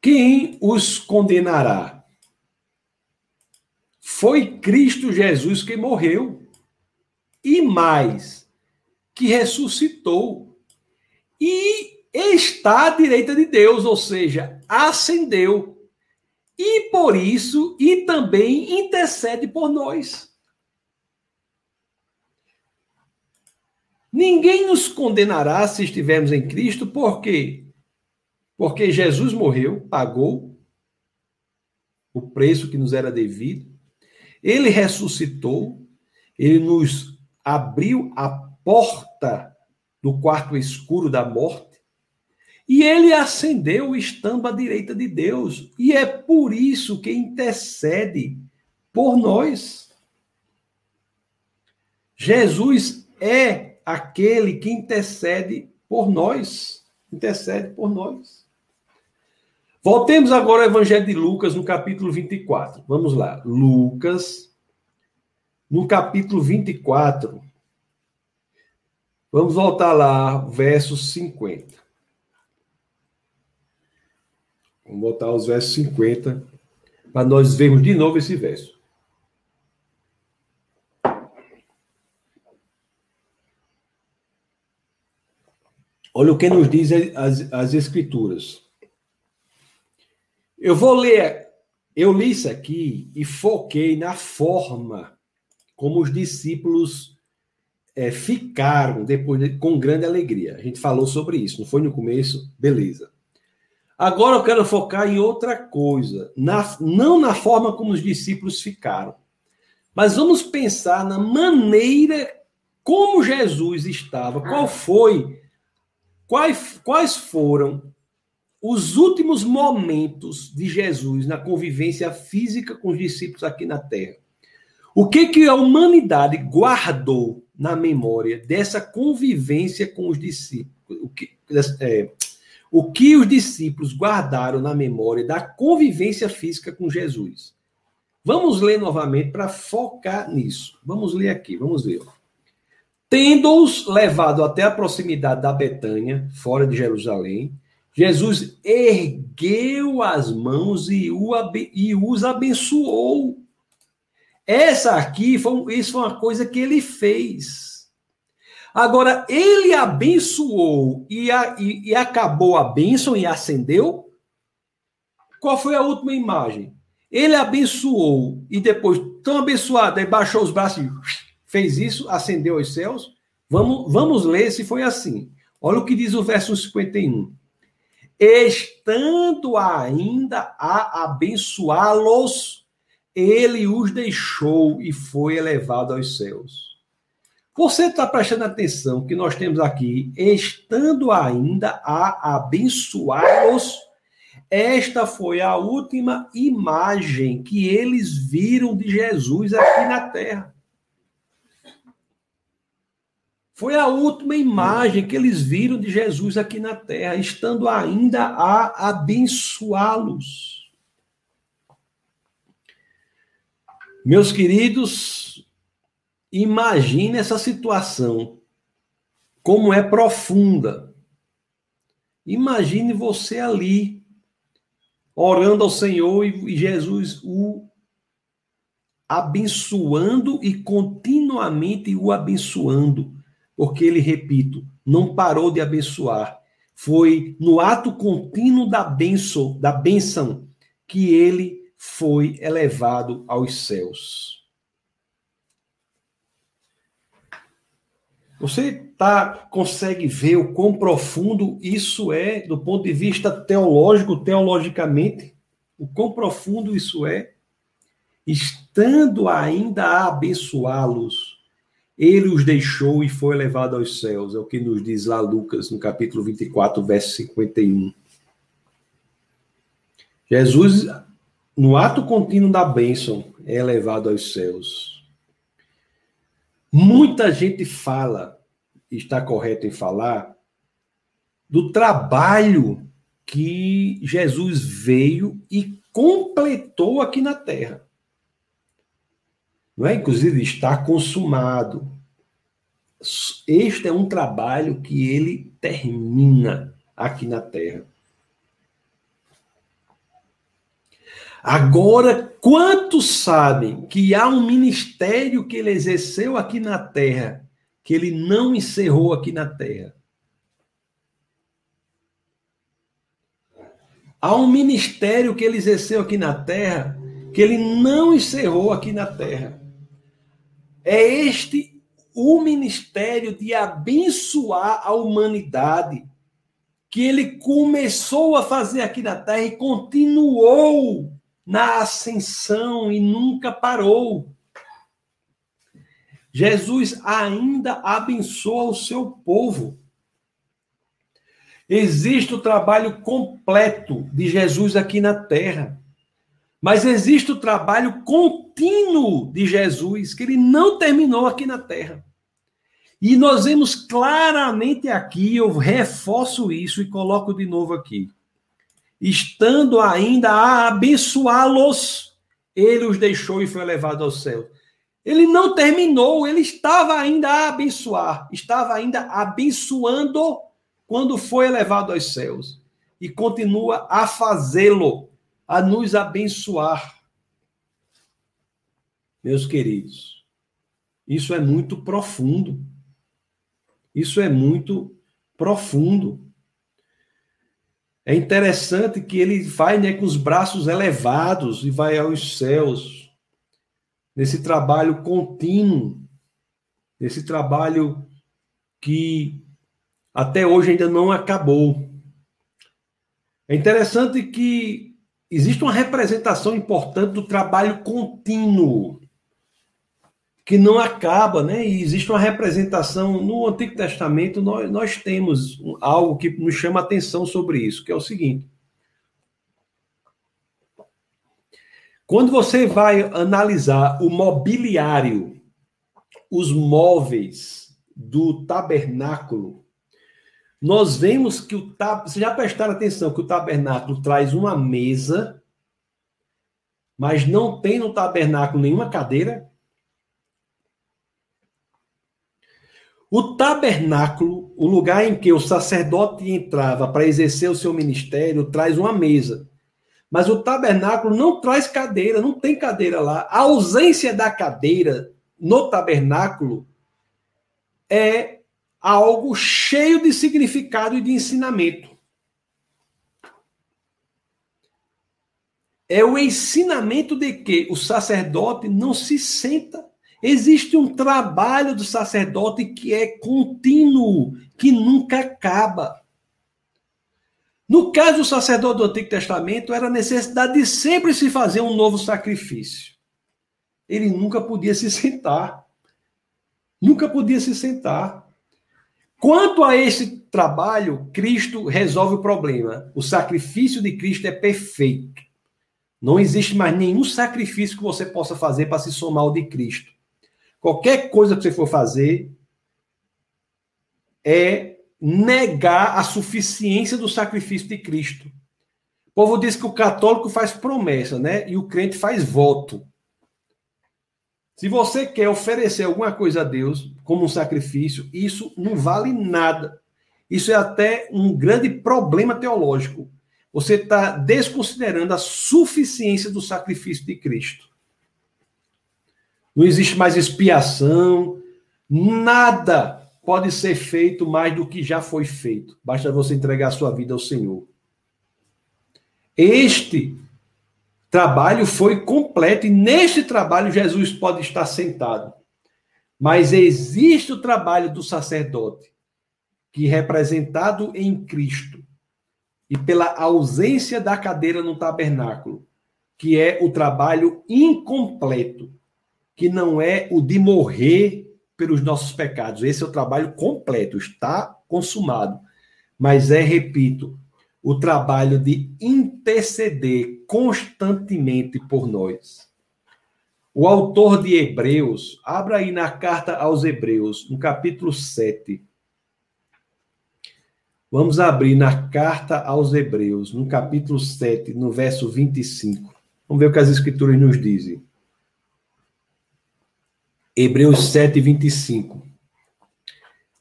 Quem os condenará? Foi Cristo Jesus que morreu, e mais, que ressuscitou, e está à direita de Deus, ou seja, ascendeu. E por isso, e também intercede por nós. Ninguém nos condenará se estivermos em Cristo, por quê? Porque Jesus morreu, pagou o preço que nos era devido, ele ressuscitou, ele nos abriu a porta do quarto escuro da morte, e ele ascendeu estando à direita de Deus, e é por isso que intercede por nós. Jesus é aquele que intercede por nós. Intercede por nós. Voltemos agora ao Evangelho de Lucas, no capítulo 24. Vamos lá. Lucas, no capítulo 24. Vamos voltar lá, verso 50. Vamos voltar aos versos 50, para nós vermos de novo esse verso. Olha o que nos diz as, as Escrituras. Eu vou ler, eu li isso aqui e foquei na forma como os discípulos é, ficaram depois de, com grande alegria. A gente falou sobre isso, não foi no começo? Beleza. Agora eu quero focar em outra coisa, na, não na forma como os discípulos ficaram, mas vamos pensar na maneira como Jesus estava, qual foi Quais, quais foram os últimos momentos de Jesus na convivência física com os discípulos aqui na Terra? O que, que a humanidade guardou na memória dessa convivência com os discípulos? O que, é, o que os discípulos guardaram na memória da convivência física com Jesus? Vamos ler novamente para focar nisso. Vamos ler aqui, vamos ver. Tendo-os levado até a proximidade da Betânia, fora de Jerusalém, Jesus ergueu as mãos e, os abençoou. Essa aqui, foi, isso foi uma coisa que ele fez. Agora, ele abençoou e, a, e, e acabou a bênção e acendeu. Qual foi a última imagem? Ele abençoou e depois, tão abençoado, aí baixou os braços e fez isso, ascendeu aos céus. Vamos, vamos ler se foi assim. Olha o que diz o verso 51. Estando ainda a abençoá-los, ele os deixou e foi elevado aos céus. Você está prestando atenção que nós temos aqui, estando ainda a abençoá-los, esta foi a última imagem que eles viram de Jesus aqui na terra. Foi a última imagem que eles viram de Jesus aqui na terra, estando ainda a abençoá-los. Meus queridos, imagine essa situação, como é profunda. Imagine você ali, orando ao Senhor e Jesus o abençoando e continuamente o abençoando porque ele, repito, não parou de abençoar. Foi no ato contínuo da benção, da benção que ele foi elevado aos céus. Você tá, consegue ver o quão profundo isso é do ponto de vista teológico, teologicamente? O quão profundo isso é? Estando ainda a abençoá-los, ele os deixou e foi levado aos céus. É o que nos diz lá Lucas, no capítulo 24, verso 51. Jesus, no ato contínuo da bênção, é levado aos céus. Muita gente fala, está correto em falar, do trabalho que Jesus veio e completou aqui na terra. Não é? Inclusive, está consumado. Este é um trabalho que ele termina aqui na terra. Agora, quantos sabem que há um ministério que ele exerceu aqui na terra, que ele não encerrou aqui na terra? Há um ministério que ele exerceu aqui na terra, que ele não encerrou aqui na terra. É este o ministério de abençoar a humanidade que ele começou a fazer aqui na terra e continuou na ascensão e nunca parou. Jesus ainda abençoa o seu povo. Existe o trabalho completo de Jesus aqui na terra. Mas existe o trabalho contínuo de Jesus, que ele não terminou aqui na terra. E nós vemos claramente aqui, eu reforço isso e coloco de novo aqui. Estando ainda a abençoá-los, ele os deixou e foi levado ao céu. Ele não terminou, ele estava ainda a abençoar, estava ainda abençoando quando foi elevado aos céus. E continua a fazê-lo a nos abençoar. Meus queridos, isso é muito profundo. Isso é muito profundo. É interessante que ele vai né, com os braços elevados e vai aos céus, nesse trabalho contínuo, nesse trabalho que até hoje ainda não acabou. É interessante que existe uma representação importante do trabalho contínuo, que não acaba, né? E existe uma representação no Antigo Testamento, nós, nós temos algo que nos chama atenção sobre isso, que é o seguinte. Quando você vai analisar o mobiliário, os móveis do tabernáculo, nós vemos que o tab... Vocês já prestaram atenção que o tabernáculo traz uma mesa, mas não tem no tabernáculo nenhuma cadeira? O tabernáculo, o lugar em que o sacerdote entrava para exercer o seu ministério, traz uma mesa. Mas o tabernáculo não traz cadeira, não tem cadeira lá. A ausência da cadeira no tabernáculo é algo cheio de significado e de ensinamento. É o ensinamento de que o sacerdote não se senta. Existe um trabalho do sacerdote que é contínuo, que nunca acaba. No caso do sacerdote do Antigo Testamento, era a necessidade de sempre se fazer um novo sacrifício. Ele nunca podia se sentar. Nunca podia se sentar. Quanto a esse trabalho, Cristo resolve o problema. O sacrifício de Cristo é perfeito. Não existe mais nenhum sacrifício que você possa fazer para se somar ao de Cristo. Qualquer coisa que você for fazer é negar a suficiência do sacrifício de Cristo. O povo diz que o católico faz promessa, né? E o crente faz voto. Se você quer oferecer alguma coisa a Deus como um sacrifício, isso não vale nada. Isso é até um grande problema teológico. Você está desconsiderando a suficiência do sacrifício de Cristo. Não existe mais expiação, nada pode ser feito mais do que já foi feito. Basta você entregar a sua vida ao Senhor. Este trabalho foi completo e neste trabalho Jesus pode estar sentado. Mas existe o trabalho do sacerdote, que representado em Cristo e pela ausência da cadeira no tabernáculo, que é o trabalho incompleto, que não é o de morrer pelos nossos pecados. Esse é o trabalho completo, está consumado. Mas é, repito, o trabalho de interceder constantemente por nós. O autor de Hebreus, abra aí na carta aos Hebreus, no capítulo 7. Vamos abrir na carta aos Hebreus, no capítulo 7, no verso 25. Vamos ver o que as escrituras nos dizem. Hebreus 7, 25.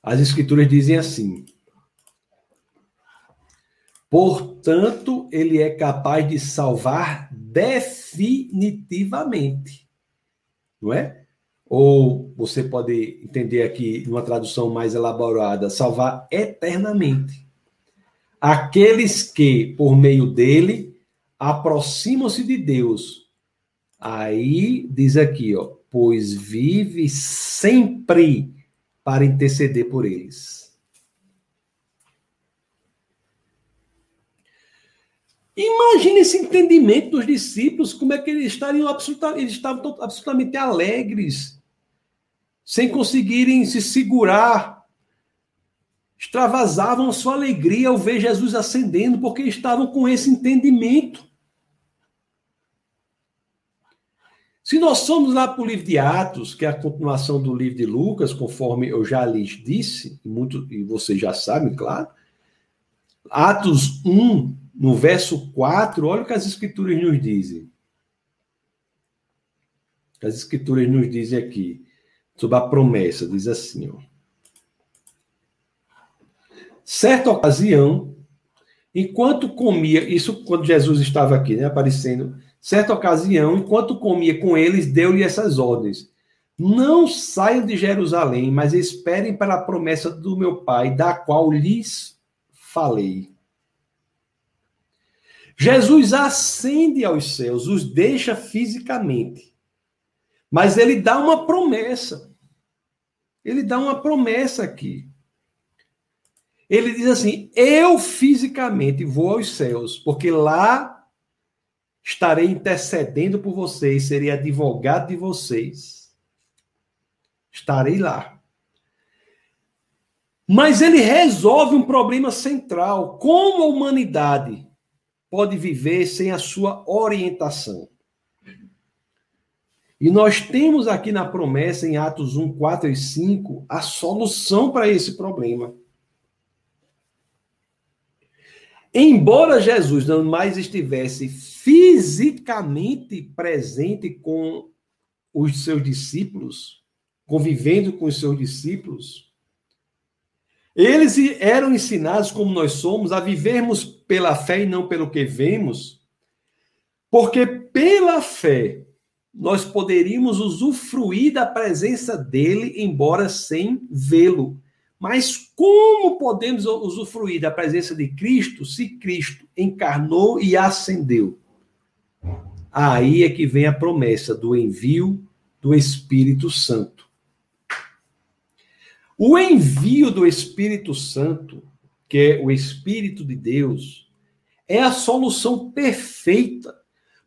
As escrituras dizem assim: Portanto, ele é capaz de salvar definitivamente. Não é? Ou você pode entender aqui, numa tradução mais elaborada, salvar eternamente. Aqueles que, por meio dele, aproximam-se de Deus. Aí diz aqui, ó, pois vive sempre para interceder por eles. Imagine esse entendimento dos discípulos, como é que eles estariam absolutamente, eles estavam absolutamente alegres, sem conseguirem se segurar. Extravasavam sua alegria ao ver Jesus ascendendo, porque estavam com esse entendimento. Se nós somos lá para o livro de Atos, que é a continuação do livro de Lucas, conforme eu já lhes disse, e, muito, e vocês já sabem, claro, Atos 1, no verso 4, olha o que as escrituras nos dizem. As escrituras nos dizem aqui, sobre a promessa, diz assim, ó. Certa ocasião, enquanto comia, isso quando Jesus estava aqui, né, aparecendo Certa ocasião, enquanto comia com eles, deu-lhe essas ordens: Não saiam de Jerusalém, mas esperem para a promessa do meu Pai, da qual lhes falei. Jesus ascende aos céus, os deixa fisicamente. Mas ele dá uma promessa. Ele dá uma promessa aqui. Ele diz assim: Eu fisicamente vou aos céus, porque lá estarei intercedendo por vocês, serei advogado de vocês. Estarei lá. Mas ele resolve um problema central: como a humanidade pode viver sem a sua orientação? E nós temos aqui na promessa, em Atos 1, 4 e 5, a solução para esse problema. Embora Jesus não mais estivesse fisicamente presente com os seus discípulos, convivendo com os seus discípulos, eles eram ensinados, como nós somos, a vivermos pela fé e não pelo que vemos, porque pela fé nós poderíamos usufruir da presença dele, embora sem vê-lo. Mas como podemos usufruir da presença de Cristo se Cristo encarnou e ascendeu? Aí é que vem a promessa do envio do Espírito Santo. O envio do Espírito Santo, que é o Espírito de Deus, é a solução perfeita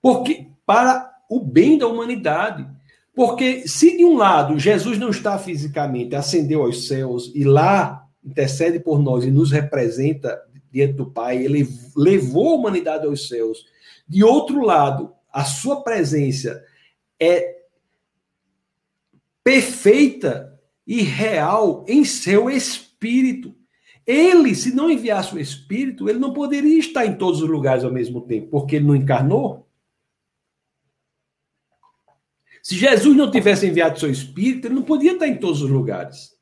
porque para o bem da humanidade. Porque se de um lado Jesus não está fisicamente, ascendeu aos céus e lá intercede por nós e nos representa diante do Pai, ele levou a humanidade aos céus. De outro lado, a sua presença é perfeita e real em seu espírito. Ele, se não enviasse o espírito, ele não poderia estar em todos os lugares ao mesmo tempo, porque ele não encarnou. Se Jesus não tivesse enviado seu Espírito, ele não podia estar em todos os lugares.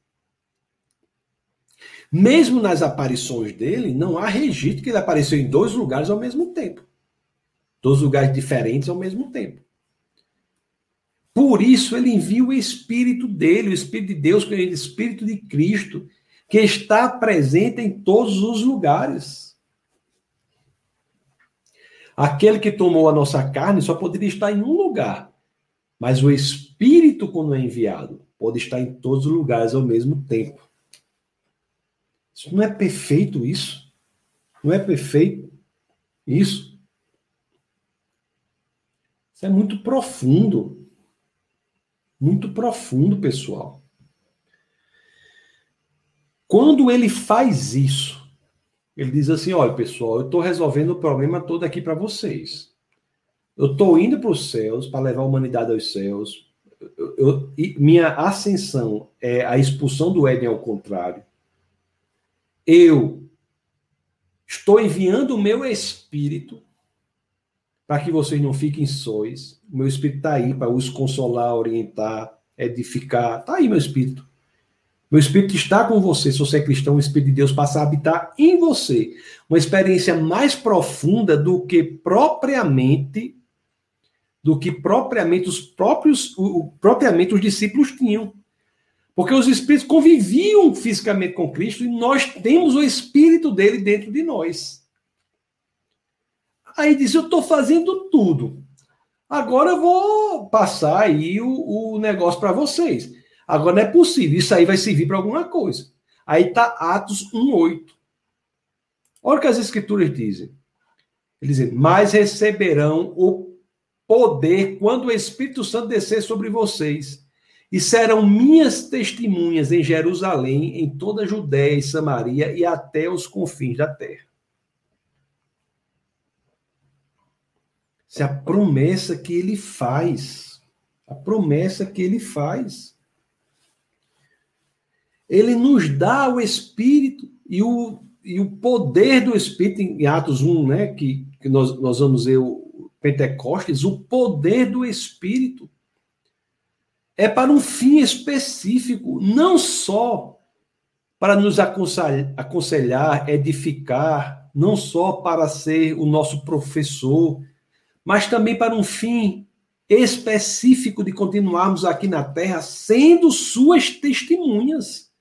Mesmo nas aparições dele, não há registro que ele apareceu em dois lugares ao mesmo tempo. Dois lugares diferentes ao mesmo tempo. Por isso ele envia o Espírito dele, o Espírito de Deus, é o Espírito de Cristo, que está presente em todos os lugares. Aquele que tomou a nossa carne só poderia estar em um lugar, mas o Espírito, quando é enviado, pode estar em todos os lugares ao mesmo tempo. Isso não é perfeito, isso? Não é perfeito? Isso? Isso é muito profundo. Muito profundo, pessoal. Quando ele faz isso, ele diz assim: olha, pessoal, eu estou resolvendo o problema todo aqui para vocês. Eu estou indo para os céus para levar a humanidade aos céus. Eu, eu, minha ascensão é a expulsão do Éden ao contrário. Eu estou enviando o meu espírito para que vocês não fiquem sóis. O meu espírito está aí para os consolar, orientar, edificar. Está aí meu espírito. Meu espírito está com você. Se você é cristão, o Espírito de Deus passa a habitar em você. Uma experiência mais profunda do que propriamente do que propriamente os próprios o, propriamente os discípulos tinham. Porque os espíritos conviviam fisicamente com Cristo e nós temos o espírito dele dentro de nós. Aí diz: Eu estou fazendo tudo. Agora eu vou passar aí o, o negócio para vocês. Agora não é possível. Isso aí vai servir para alguma coisa. Aí está Atos 1,8. Olha o que as escrituras dizem. Eles dizem: Mas receberão o poder quando o Espírito Santo descer sobre vocês. E serão minhas testemunhas em Jerusalém, em toda a Judéia e Samaria e até os confins da terra. Se a promessa que ele faz, a promessa que ele faz. Ele nos dá o Espírito e o, e o poder do Espírito, em Atos 1, né, que, que nós, nós vamos ver o Pentecostes, o poder do Espírito é para um fim específico, não só para nos aconselhar, edificar, não só para ser o nosso professor, mas também para um fim específico de continuarmos aqui na terra sendo suas testemunhas.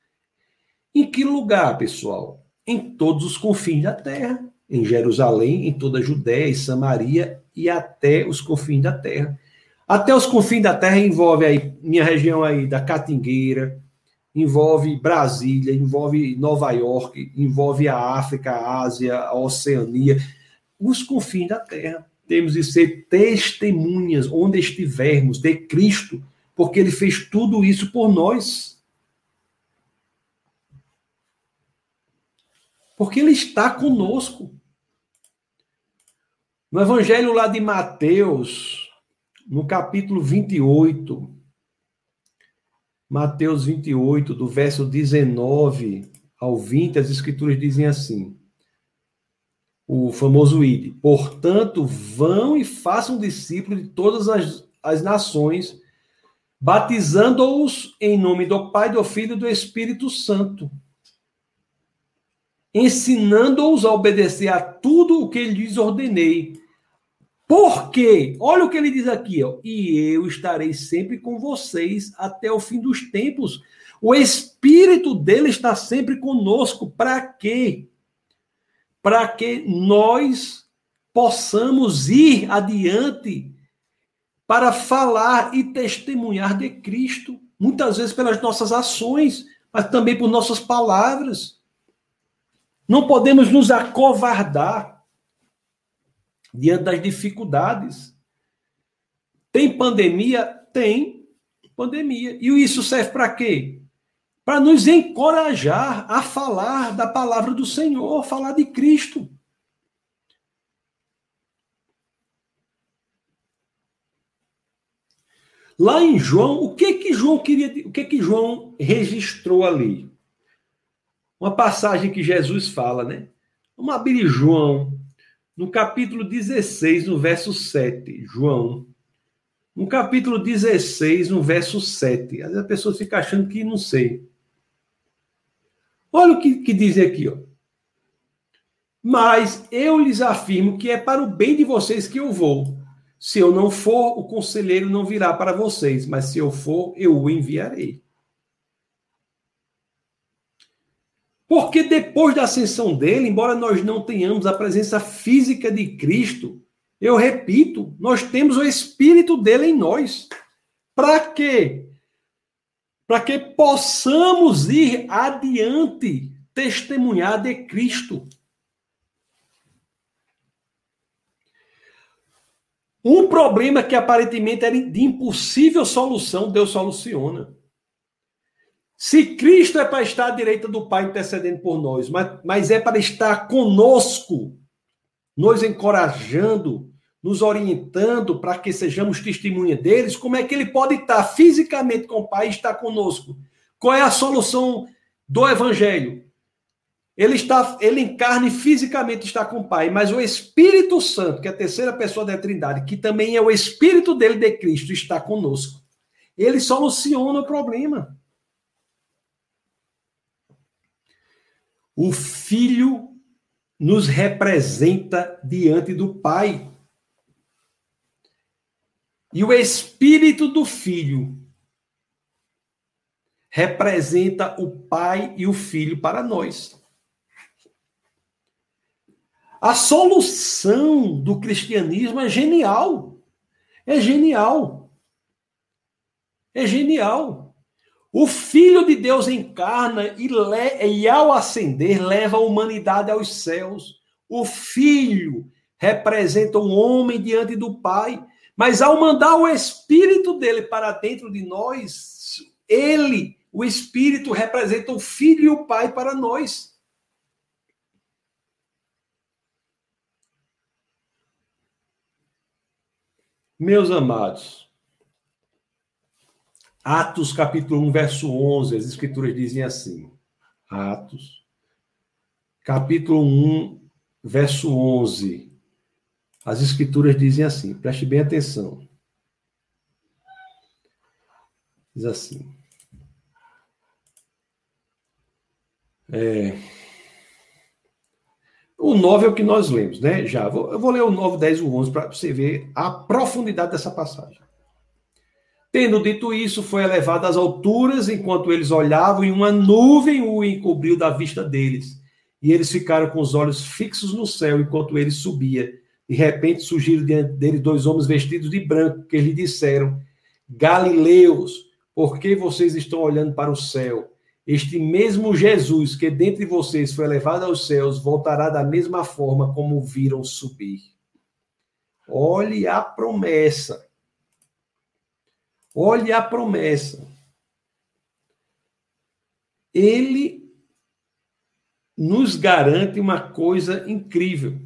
Em que lugar, pessoal? Em todos os confins da terra, em Jerusalém, em toda a Judéia e Samaria e até os confins da terra. Até os confins da terra envolve aí minha região aí da Catingueira, envolve Brasília, envolve Nova York, envolve a África, a Ásia, a Oceania, os confins da terra. Temos de ser testemunhas onde estivermos de Cristo, porque ele fez tudo isso por nós. Porque ele está conosco. No Evangelho lá de Mateus, no capítulo 28, Mateus 28, do verso 19 ao 20, as escrituras dizem assim: o famoso id. Portanto, vão e façam discípulos de todas as, as nações, batizando-os em nome do Pai, do Filho e do Espírito Santo, ensinando-os a obedecer a tudo o que lhes ordenei. Porque, olha o que ele diz aqui, ó, e eu estarei sempre com vocês até o fim dos tempos. O Espírito dele está sempre conosco. Para quê? para que nós possamos ir adiante para falar e testemunhar de Cristo, muitas vezes pelas nossas ações, mas também por nossas palavras. Não podemos nos acovardar diante das dificuldades. Tem pandemia? Tem pandemia. E isso serve para quê? para nos encorajar a falar da palavra do Senhor, falar de Cristo. Lá em João, o que que João queria, o que que João registrou ali? Uma passagem que Jesus fala, né? Vamos abrir João, no capítulo 16, no verso 7. João, no capítulo 16, no verso 7. Às vezes a pessoa fica achando que não sei. Olha o que, que dizem aqui, ó. Mas eu lhes afirmo que é para o bem de vocês que eu vou. Se eu não for, o conselheiro não virá para vocês, mas se eu for, eu o enviarei. Porque depois da ascensão dele, embora nós não tenhamos a presença física de Cristo, eu repito, nós temos o Espírito dele em nós. Para quê? para que possamos ir adiante, testemunhar de Cristo. Um problema que aparentemente era de impossível solução, Deus soluciona. Se Cristo é para estar à direita do Pai intercedendo por nós, mas, mas é para estar conosco, nos encorajando, nos orientando para que sejamos testemunha deles, como é que ele pode estar fisicamente com o Pai e estar conosco? Qual é a solução do Evangelho? Ele está, ele encarna e fisicamente está com o Pai, mas o Espírito Santo, que é a terceira pessoa da Trindade, que também é o Espírito dele de Cristo, está conosco. Ele soluciona o problema. O Filho nos representa diante do Pai. E o Espírito do Filho representa o Pai e o Filho para nós. A solução do cristianismo é genial. É genial. É genial. O Filho de Deus encarna e, e, ao ascender, leva a humanidade aos céus. O Filho representa um homem diante do Pai, mas ao mandar o Espírito dele para dentro de nós, ele, o Espírito, representa o Filho e o Pai para nós. Meus amados, Atos capítulo 1, verso 11, as escrituras dizem assim. Atos, capítulo 1, verso 11. As escrituras dizem assim, preste bem atenção. Diz assim. É, o 9 é o que nós lemos, né? Já. Eu vou ler o 9, 10 e o 11 para você ver a profundidade dessa passagem. Tendo dito isso, foi elevado às alturas, enquanto eles olhavam, e uma nuvem o encobriu da vista deles. E eles ficaram com os olhos fixos no céu enquanto ele subia. De repente surgiram diante dele dois homens vestidos de branco, que lhe disseram: Galileus, por que vocês estão olhando para o céu? Este mesmo Jesus que dentre vocês foi levado aos céus voltará da mesma forma como viram subir. Olhe a promessa. Olhe a promessa. Ele nos garante uma coisa incrível.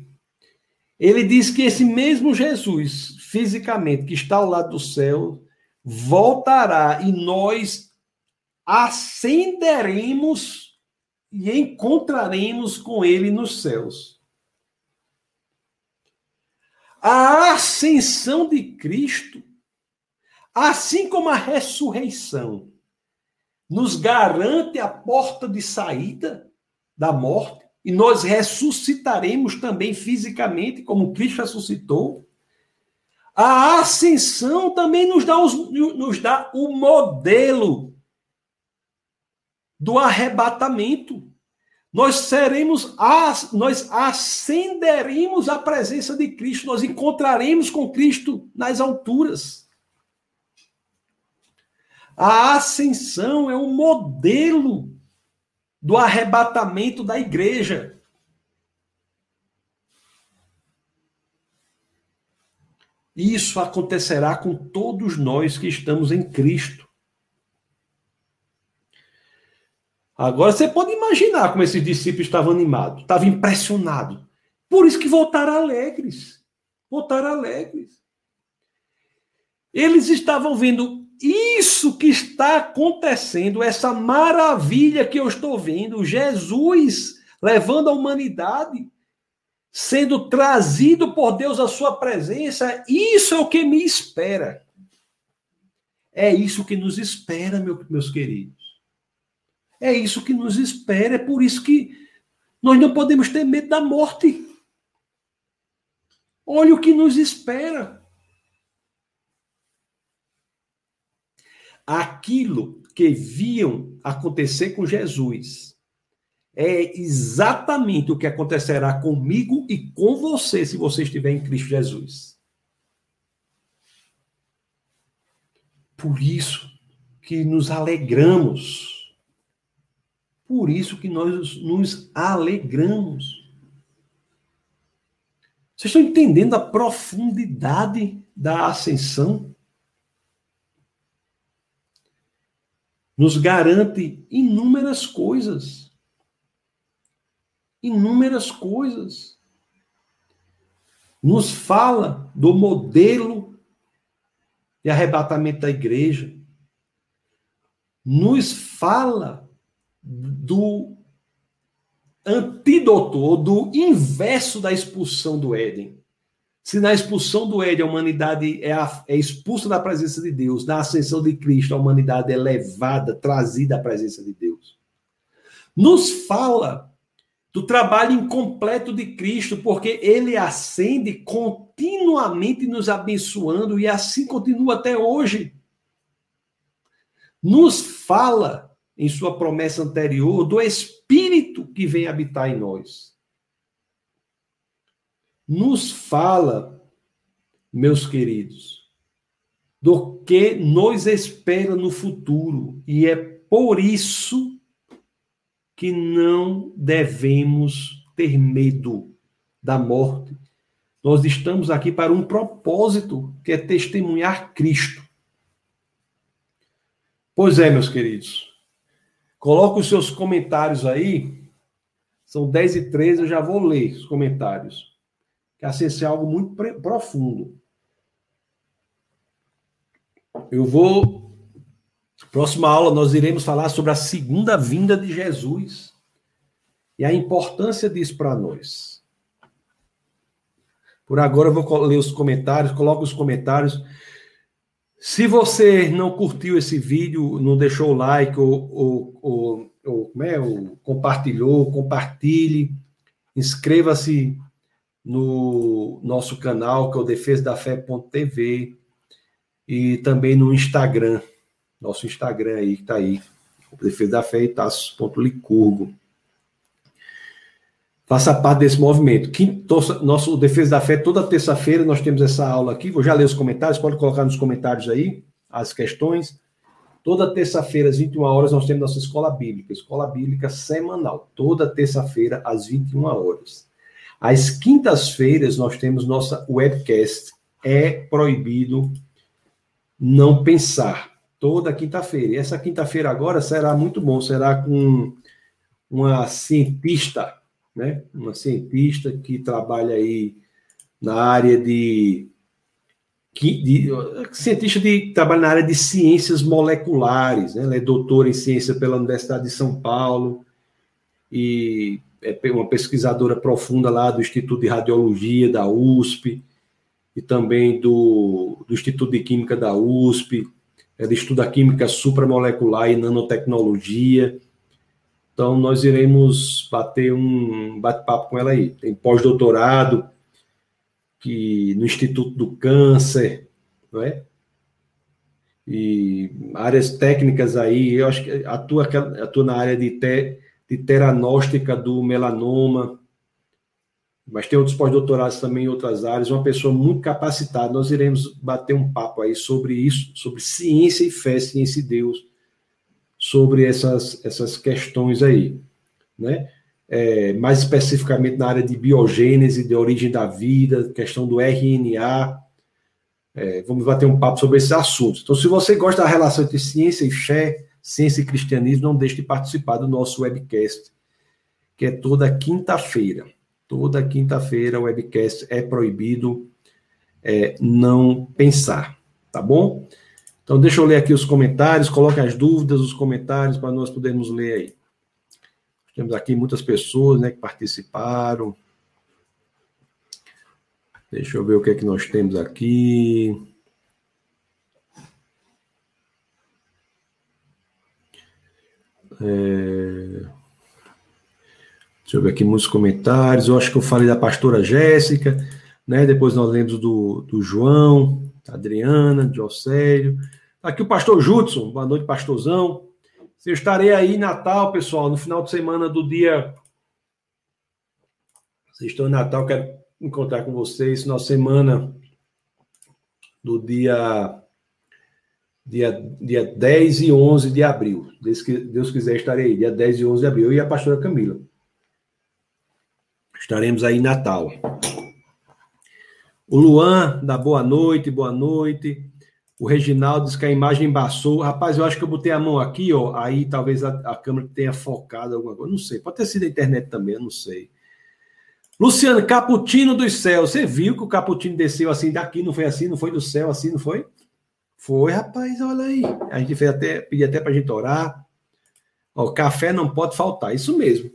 Ele diz que esse mesmo Jesus, fisicamente, que está ao lado do céu, voltará e nós ascenderemos e encontraremos com ele nos céus. A ascensão de Cristo Assim como a ressurreição nos garante a porta de saída da morte, e nós ressuscitaremos também fisicamente, como Cristo ressuscitou, a ascensão também nos dá, os, nos dá o modelo do arrebatamento. Nós seremos, nós ascenderemos à presença de Cristo, nós encontraremos com Cristo nas alturas. A ascensão é um modelo do arrebatamento da igreja. Isso acontecerá com todos nós que estamos em Cristo. Agora você pode imaginar como esses discípulos estavam animados, estavam impressionados. Por isso que voltaram alegres. Voltaram alegres. Eles estavam vendo isso que está acontecendo, essa maravilha que eu estou vendo, Jesus levando a humanidade, sendo trazido por Deus à sua presença, isso é o que me espera. É isso que nos espera, meus queridos. É isso que nos espera, é por isso que nós não podemos ter medo da morte. Olha o que nos espera. Aquilo que viam acontecer com Jesus é exatamente o que acontecerá comigo e com você se você estiver em Cristo Jesus. Por isso que nos alegramos. Por isso que nós nos alegramos. Vocês estão entendendo a profundidade da ascensão? Nos garante inúmeras coisas. Inúmeras coisas. Nos fala do modelo de arrebatamento da igreja. Nos fala do antídoto, do inverso da expulsão do Éden. Se na expulsão do Éden a humanidade é, a, é, expulsa da presença de Deus, na ascensão de Cristo a humanidade é levada, trazida à presença de Deus. Nos fala do trabalho incompleto de Cristo, porque ele ascende continuamente nos abençoando e assim continua até hoje. Nos fala, em sua promessa anterior, do Espírito que vem habitar em nós nos fala, meus queridos, do que nos espera no futuro. E é por isso que não devemos ter medo da morte. Nós estamos aqui para um propósito, que é testemunhar Cristo. Pois é, meus queridos. Coloque os seus comentários aí. São 10 e 13, eu já vou ler os comentários assim ser algo muito profundo. Eu vou. Próxima aula, nós iremos falar sobre a segunda vinda de Jesus e a importância disso para nós. Por agora, eu vou ler os comentários, coloque os comentários. Se você não curtiu esse vídeo, não deixou o like ou, ou, ou, ou, é, ou compartilhou, compartilhe, inscreva-se no nosso canal, que é o defesadafé.tv, e também no Instagram, nosso Instagram aí, que está aí, Defesa da Fé e Tassos.licurgo. Faça parte desse movimento. Quinto, nosso Defesa da Fé, toda terça-feira nós temos essa aula aqui. Vou já ler os comentários, pode colocar nos comentários aí as questões. Toda terça-feira, às 21 horas, nós temos nossa escola bíblica, escola bíblica semanal. Toda terça-feira, às 21 horas. Às quintas-feiras nós temos nossa webcast. É proibido não pensar. Toda quinta-feira. E essa quinta-feira agora será muito bom. Será com uma cientista, né? Uma cientista que trabalha aí na área de, de cientista de trabalha na área de ciências moleculares, né? Ela é doutora em ciência pela Universidade de São Paulo e é uma pesquisadora profunda lá do Instituto de Radiologia da USP e também do, do Instituto de Química da USP. Ela estuda química supramolecular e nanotecnologia. Então, nós iremos bater um bate-papo com ela aí. Tem pós-doutorado que no Instituto do Câncer, não é? E áreas técnicas aí, eu acho que atua, atua na área de te, de teranóstica do melanoma, mas tem outros pós-doutorados também em outras áreas, uma pessoa muito capacitada. Nós iremos bater um papo aí sobre isso, sobre ciência e fé, ciência e Deus, sobre essas, essas questões aí, né? É, mais especificamente na área de biogênese, de origem da vida, questão do RNA. É, vamos bater um papo sobre esses assuntos. Então, se você gosta da relação entre ciência e fé, Ciência e Cristianismo, não deixe de participar do nosso webcast, que é toda quinta-feira. Toda quinta-feira o webcast é proibido é, não pensar, tá bom? Então, deixa eu ler aqui os comentários, coloque as dúvidas, os comentários, para nós podermos ler aí. Temos aqui muitas pessoas né, que participaram. Deixa eu ver o que é que nós temos aqui. É... Deixa eu ver aqui muitos comentários. Eu acho que eu falei da pastora Jéssica, né? Depois nós lemos do, do João, da Adriana, de Océlio. Aqui o pastor Judson. Boa noite, pastorzão. Eu estarei aí Natal, pessoal, no final de semana do dia. Vocês estão em Natal, quero encontrar com vocês na semana do dia dia, dia 10 e 11 de abril. Deus, Deus quiser, estarei aí, dia 10 e 11 de abril. Eu e a pastora Camila. Estaremos aí em Natal. O Luan, da boa noite, boa noite. O Reginaldo diz que a imagem embaçou. Rapaz, eu acho que eu botei a mão aqui, ó. Aí talvez a, a câmera tenha focado alguma coisa. Não sei. Pode ter sido a internet também, eu não sei. Luciano, Caputino dos céus. Você viu que o Caputino desceu assim daqui, não foi assim? Não foi do céu assim, não foi? Foi, rapaz, olha aí. A gente fez até, pediu até para a gente orar. Ó, café não pode faltar, isso mesmo.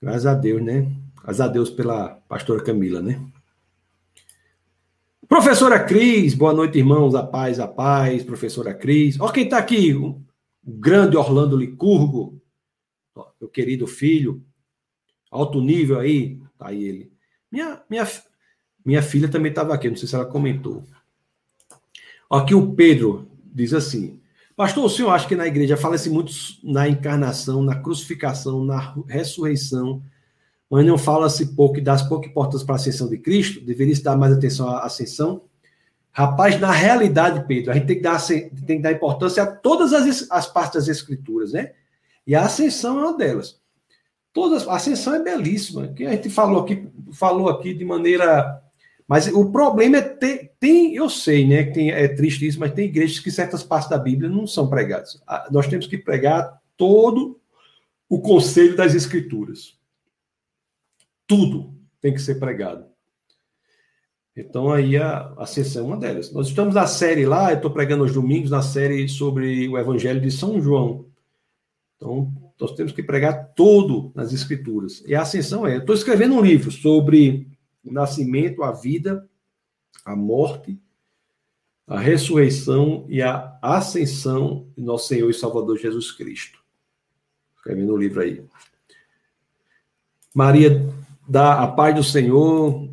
Graças a Deus, né? Graças a Deus pela pastora Camila, né? Professora Cris, boa noite, irmãos. A paz, a paz, professora Cris. Ó, quem está aqui, o grande Orlando Licurgo, ó, meu querido filho, alto nível aí, tá aí ele. Minha, minha, minha filha também estava aqui, não sei se ela comentou. Aqui o Pedro diz assim: Pastor, o senhor acha que na igreja fala-se muito na encarnação, na crucificação, na ressurreição, mas não fala-se pouco e das poucas portas para a ascensão de Cristo? Deveria se dar mais atenção à ascensão? Rapaz, na realidade, Pedro, a gente tem que dar, tem que dar importância a todas as, as partes das escrituras, né? E a ascensão é uma delas. Todas, a ascensão é belíssima, que a gente falou aqui, falou aqui de maneira mas o problema é ter, tem, eu sei, né, que tem, é triste isso, mas tem igrejas que certas partes da Bíblia não são pregadas. Ah, nós temos que pregar todo o conselho das Escrituras. Tudo tem que ser pregado. Então aí a, a sessão é uma delas. Nós estamos na série lá, eu estou pregando aos domingos na série sobre o Evangelho de São João. Então nós temos que pregar todo nas Escrituras. E a ascensão é. Estou escrevendo um livro sobre o nascimento, a vida, a morte, a ressurreição e a ascensão de nosso Senhor e Salvador Jesus Cristo. Escrevendo o livro aí. Maria dá a paz do Senhor.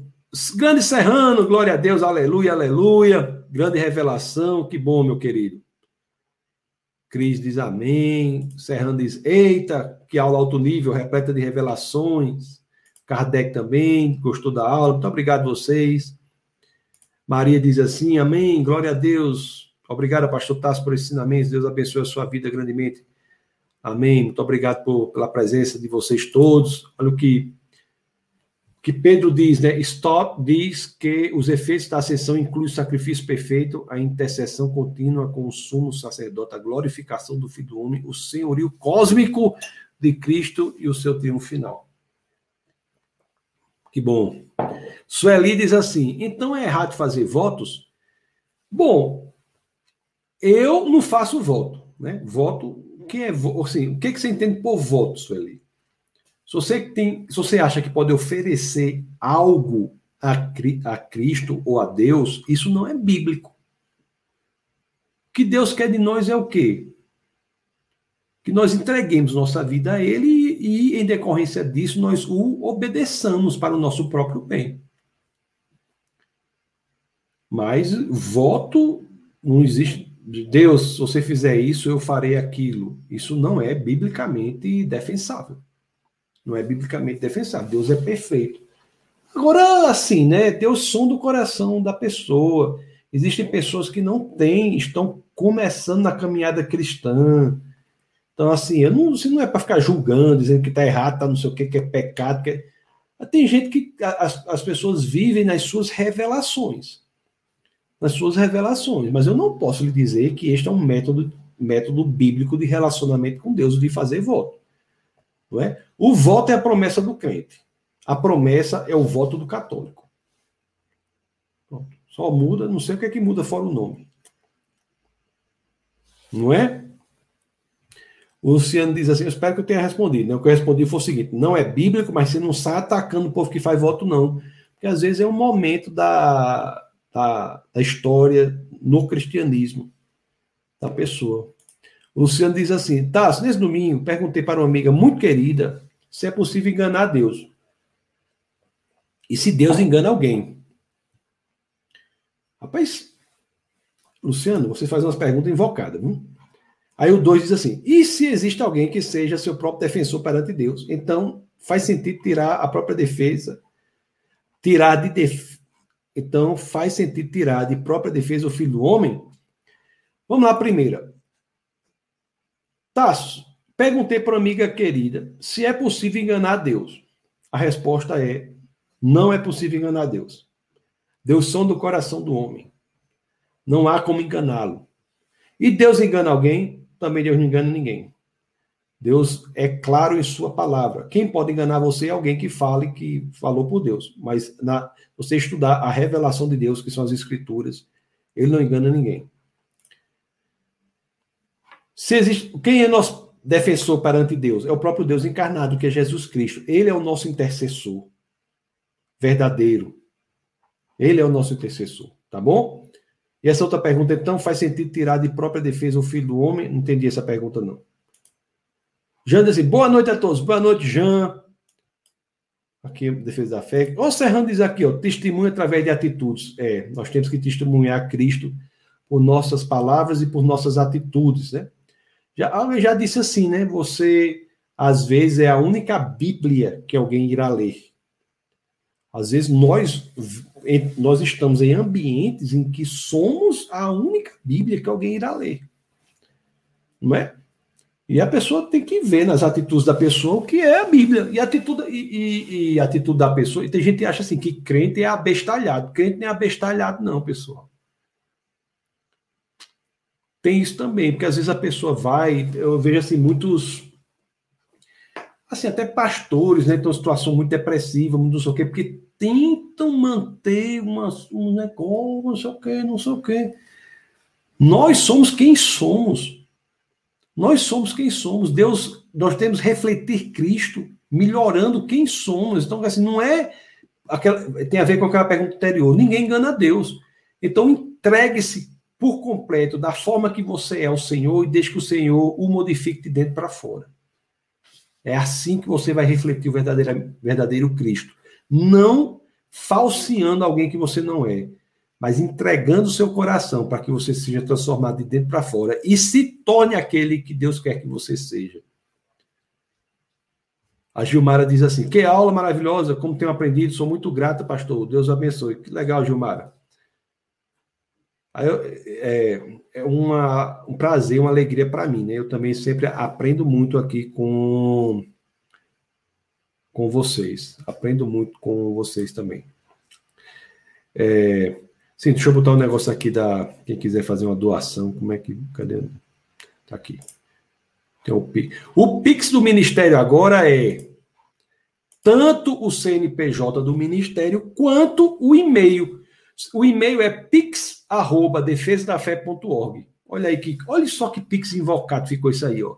Grande Serrano, glória a Deus, aleluia, aleluia. Grande revelação, que bom, meu querido. Cris diz amém. Serrano diz: Eita, que aula alto nível, repleta de revelações. Kardec também gostou da aula. Muito obrigado a vocês. Maria diz assim: Amém, glória a Deus. Obrigado, pastor Tasso, por ensinamentos. Deus abençoe a sua vida grandemente. Amém. Muito obrigado por, pela presença de vocês todos. Olha o que, que Pedro diz, né? Stop diz que os efeitos da ascensão incluem o sacrifício perfeito, a intercessão contínua com o sumo sacerdote, a glorificação do Filho do Homem, o senhorio cósmico de Cristo e o seu triunfo final. Que bom. Sueli diz assim: então é errado fazer votos? Bom, eu não faço voto, né? Voto, que é assim, o que, que você entende por voto, Sueli? Se você tem, se você acha que pode oferecer algo a, a Cristo ou a Deus, isso não é bíblico. O que Deus quer de nós é o quê? Que nós entreguemos nossa vida a Ele e, em decorrência disso, nós o obedeçamos para o nosso próprio bem. Mas voto não existe. Deus, se você fizer isso, eu farei aquilo. Isso não é biblicamente defensável. Não é biblicamente defensável. Deus é perfeito. Agora, assim, né? Ter o som do coração da pessoa. Existem pessoas que não têm, estão começando na caminhada cristã, então, assim, eu não, não é para ficar julgando, dizendo que está errado, está não sei o que, que é pecado. Que é... Tem gente que as, as pessoas vivem nas suas revelações. Nas suas revelações. Mas eu não posso lhe dizer que este é um método, método bíblico de relacionamento com Deus, de fazer voto. Não é? O voto é a promessa do crente. A promessa é o voto do católico. Pronto. Só muda, não sei o que é que muda fora o nome. Não é? O Luciano diz assim: Eu espero que eu tenha respondido. Né? O que eu respondi foi o seguinte: não é bíblico, mas você não sai atacando o povo que faz voto, não. Porque às vezes é um momento da, da, da história no cristianismo da pessoa. O Luciano diz assim: Tá, nesse domingo perguntei para uma amiga muito querida se é possível enganar Deus. E se Deus engana alguém. Rapaz, Luciano, você faz umas perguntas invocadas, viu? Aí o 2 diz assim: e se existe alguém que seja seu próprio defensor perante Deus? Então faz sentido tirar a própria defesa, tirar de def... então faz sentido tirar de própria defesa o filho do homem? Vamos lá, primeira. Tasso, perguntei para uma amiga querida se é possível enganar Deus. A resposta é: não é possível enganar Deus. Deus som do coração do homem. Não há como enganá-lo. E Deus engana alguém, também Deus não engana ninguém. Deus é claro em sua palavra. Quem pode enganar você é alguém que fale que falou por Deus. Mas na, você estudar a revelação de Deus, que são as escrituras, ele não engana ninguém. Se existe, quem é nosso defensor perante Deus? É o próprio Deus encarnado, que é Jesus Cristo. Ele é o nosso intercessor verdadeiro. Ele é o nosso intercessor, tá bom? E essa outra pergunta, então, faz sentido tirar de própria defesa o filho do homem? Não entendi essa pergunta, não. Jean diz assim, boa noite a todos. Boa noite, Jean. Aqui, defesa da fé. O Serrano diz aqui, ó, testemunho através de atitudes. É, nós temos que testemunhar Cristo por nossas palavras e por nossas atitudes, né? Já, alguém já disse assim, né? Você, às vezes, é a única Bíblia que alguém irá ler. Às vezes, nós, nós estamos em ambientes em que somos a única Bíblia que alguém irá ler. Não é? E a pessoa tem que ver nas atitudes da pessoa o que é a Bíblia. E a atitude, e, e, e atitude da pessoa. E tem gente que acha assim que crente é abestalhado. Crente não é abestalhado, não, pessoal. Tem isso também, porque às vezes a pessoa vai. Eu vejo assim, muitos. Assim, até pastores, né? Tem uma situação muito depressiva, não sei o quê, porque tentam manter uma, um negócio, não sei o quê, não sei o quê. Nós somos quem somos. Nós somos quem somos. Deus, nós temos que refletir Cristo, melhorando quem somos. Então, assim, não é aquela, tem a ver com aquela pergunta anterior. Ninguém engana Deus. Então, entregue-se por completo da forma que você é ao Senhor e deixe que o Senhor o modifique de dentro para fora. É assim que você vai refletir o verdadeiro, verdadeiro Cristo. Não falseando alguém que você não é mas entregando seu coração para que você seja transformado de dentro para fora e se torne aquele que Deus quer que você seja. A Gilmara diz assim: Que aula maravilhosa, como tenho aprendido, sou muito grata, pastor. Deus abençoe. Que legal, Gilmara. É, é uma, um prazer, uma alegria para mim, né? Eu também sempre aprendo muito aqui com, com vocês. Aprendo muito com vocês também. É, Sim, deixa eu botar um negócio aqui da. Quem quiser fazer uma doação, como é que. Cadê? Tá aqui. Tem o Pix. O Pix do Ministério agora é tanto o CNPJ do Ministério quanto o e-mail. O e-mail é pix@defesadafé.org. Olha aí que, olha só que pix invocado ficou isso aí, ó.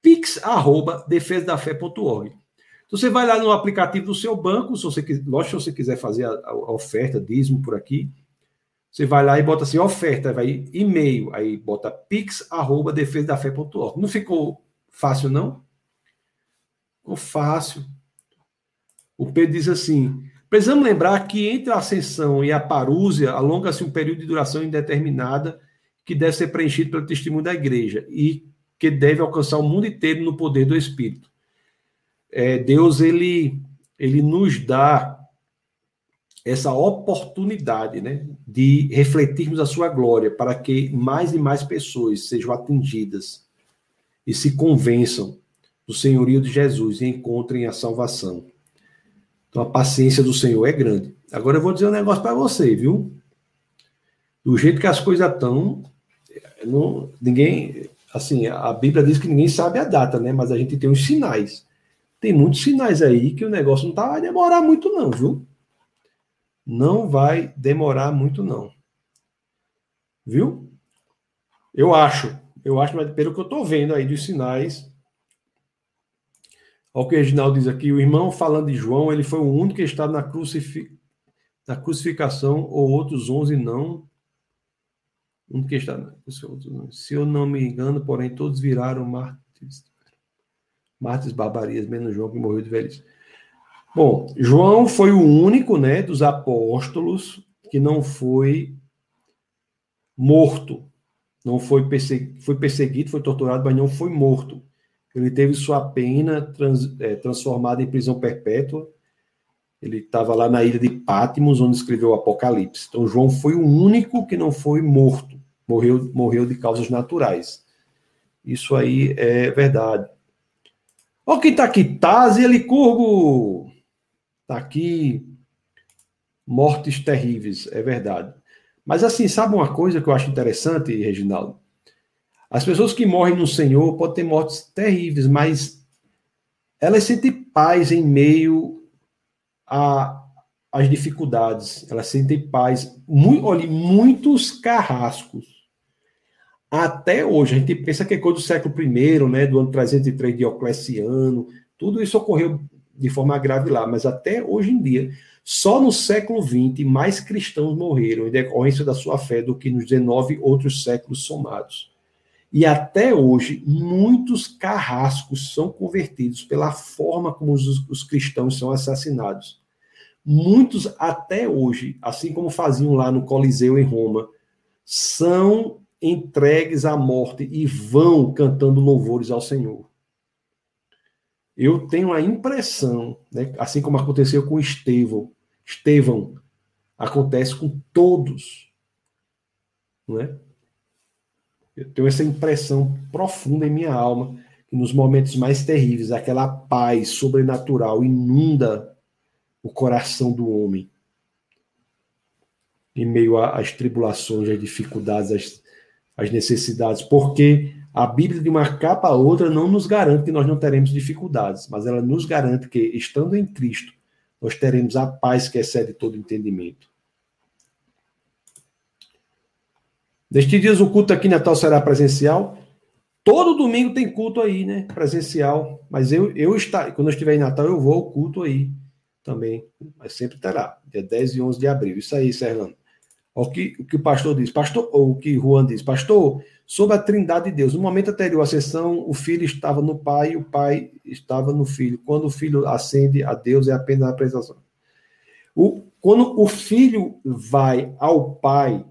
pix@defesadafé.org. Então você vai lá no aplicativo do seu banco, se você, lógico, se você quiser fazer a, a oferta, dízimo por aqui, você vai lá e bota assim, oferta, vai e-mail, aí bota pix@defesadafé.org. Não ficou fácil, não? Ficou fácil. O Pedro diz assim: precisamos lembrar que entre a ascensão e a parúzia alonga-se um período de duração indeterminada que deve ser preenchido pelo testemunho da igreja e que deve alcançar o mundo inteiro no poder do Espírito. É, Deus ele, ele nos dá essa oportunidade né, de refletirmos a sua glória para que mais e mais pessoas sejam atingidas e se convençam do senhorio de Jesus e encontrem a salvação. Então a paciência do Senhor é grande. Agora eu vou dizer um negócio para você, viu? Do jeito que as coisas estão, ninguém, assim, a Bíblia diz que ninguém sabe a data, né? Mas a gente tem os sinais. Tem muitos sinais aí que o negócio não tá vai demorar muito não, viu? Não vai demorar muito, não. Viu? Eu acho. Eu acho, mas pelo que eu estou vendo aí dos sinais. Olha o que o Reginaldo diz aqui. O irmão falando de João, ele foi o único que está na, na crucificação, ou outros onze não. Um que está na... Se eu não me engano, porém, todos viraram mártires. Mártires barbarias, menos João que morreu de velhice. Bom, João foi o único, né, dos apóstolos que não foi morto. Não foi, persegui foi perseguido, foi torturado, mas não foi morto. Ele teve sua pena trans é, transformada em prisão perpétua. Ele estava lá na ilha de Pátimos, onde escreveu o Apocalipse. Então, João foi o único que não foi morto. Morreu, morreu de causas naturais. Isso aí é verdade. Olha quem está aqui, Tazi Licurgo. Está aqui mortes terríveis, é verdade. Mas assim, sabe uma coisa que eu acho interessante, Reginaldo? As pessoas que morrem no Senhor podem ter mortes terríveis, mas elas sentem paz em meio às dificuldades. Elas sentem paz. Muito, olha, muitos carrascos. Até hoje, a gente pensa que é coisa do século I, né, do ano 303 de Diocleciano, tudo isso ocorreu de forma grave lá, mas até hoje em dia, só no século XX, mais cristãos morreram em decorrência da sua fé do que nos 19 outros séculos somados. E até hoje, muitos carrascos são convertidos pela forma como os, os cristãos são assassinados. Muitos, até hoje, assim como faziam lá no Coliseu em Roma, são entregues à morte e vão cantando louvores ao Senhor. Eu tenho a impressão, né, assim como aconteceu com Estevão, Estevão, acontece com todos. Não é? Eu tenho essa impressão profunda em minha alma que nos momentos mais terríveis, aquela paz sobrenatural inunda o coração do homem. Em meio às tribulações, às dificuldades, às, às necessidades, porque a Bíblia, de uma capa a outra, não nos garante que nós não teremos dificuldades, mas ela nos garante que, estando em Cristo, nós teremos a paz que excede todo entendimento. Nestes dias o culto aqui Natal será presencial. Todo domingo tem culto aí, né? Presencial. Mas eu, eu está, quando eu estiver em Natal, eu vou ao culto aí também. Mas sempre terá. Dia 10 e 11 de abril. Isso aí, Serrano. O que, o que o pastor diz, pastor, ou o que Juan diz, pastor, sobre a trindade de Deus. No momento anterior à sessão, o filho estava no pai e o pai estava no filho. Quando o filho ascende a Deus, é apenas a apresentação. O, quando o filho vai ao pai,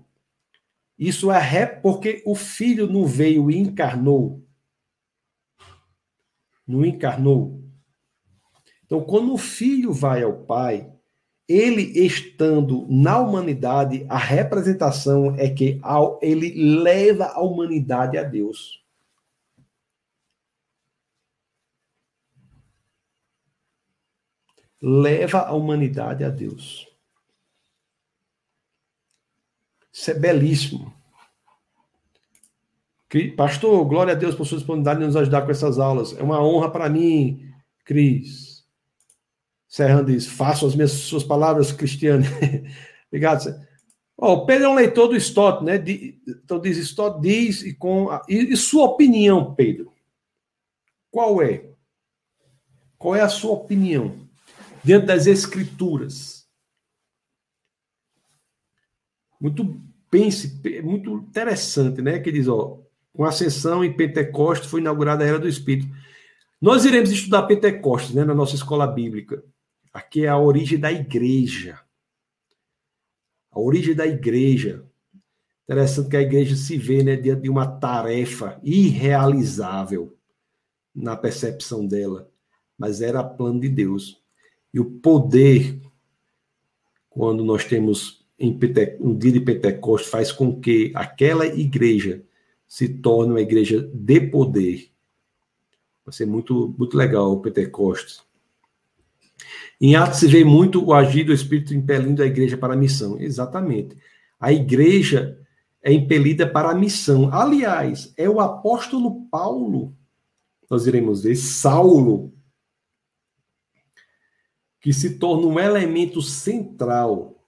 isso é ré porque o filho não veio e encarnou. Não encarnou. Então, quando o filho vai ao pai, ele estando na humanidade, a representação é que ele leva a humanidade a Deus. Leva a humanidade a Deus. Isso é belíssimo. Pastor, glória a Deus por sua disponibilidade de nos ajudar com essas aulas. É uma honra para mim, Cris. Serrano diz: faço as minhas suas palavras, Cristiane. Obrigado. O Pedro é um leitor do Stott, né? Então diz: Stott diz, e, com a, e sua opinião, Pedro? Qual é? Qual é a sua opinião dentro das Escrituras? muito pense, muito interessante, né? Que diz, ó, com a ascensão em Pentecostes foi inaugurada a era do Espírito. Nós iremos estudar Pentecostes, né, na nossa escola bíblica. Aqui é a origem da igreja. A origem da igreja. Interessante que a igreja se vê, né, diante de uma tarefa irrealizável na percepção dela, mas era plano de Deus. E o poder quando nós temos em Pente, no dia de Pentecostes faz com que aquela igreja se torne uma igreja de poder. Vai ser muito, muito legal o Pentecostes. Em Atos se vê muito o agir do Espírito impelindo a igreja para a missão. Exatamente. A igreja é impelida para a missão. Aliás, é o apóstolo Paulo, nós iremos ver, Saulo, que se torna um elemento central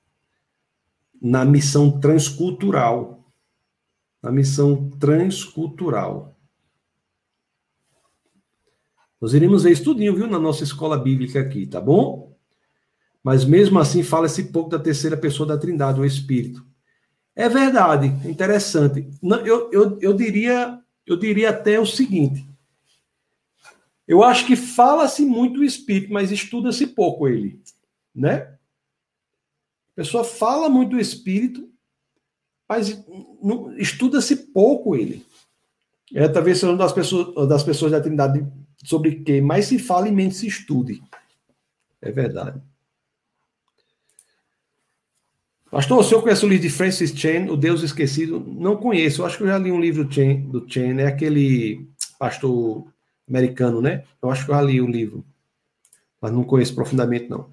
na missão transcultural. Na missão transcultural. Nós iremos ver isso tudinho, viu, na nossa escola bíblica aqui, tá bom? Mas mesmo assim fala-se pouco da terceira pessoa da Trindade, o Espírito. É verdade, interessante. Eu, eu, eu, diria, eu diria até o seguinte. Eu acho que fala-se muito o Espírito, mas estuda-se pouco ele, né? A pessoa fala muito do Espírito, mas estuda-se pouco ele. É talvez seja uma das pessoas, das pessoas da Trindade sobre quem mais se fala e menos se estude. É verdade. Pastor, o senhor conhece o livro de Francis Chan, O Deus Esquecido? Não conheço, eu acho que eu já li um livro do Chan, do Chan é aquele pastor americano, né? Eu acho que eu já li o livro, mas não conheço profundamente, não.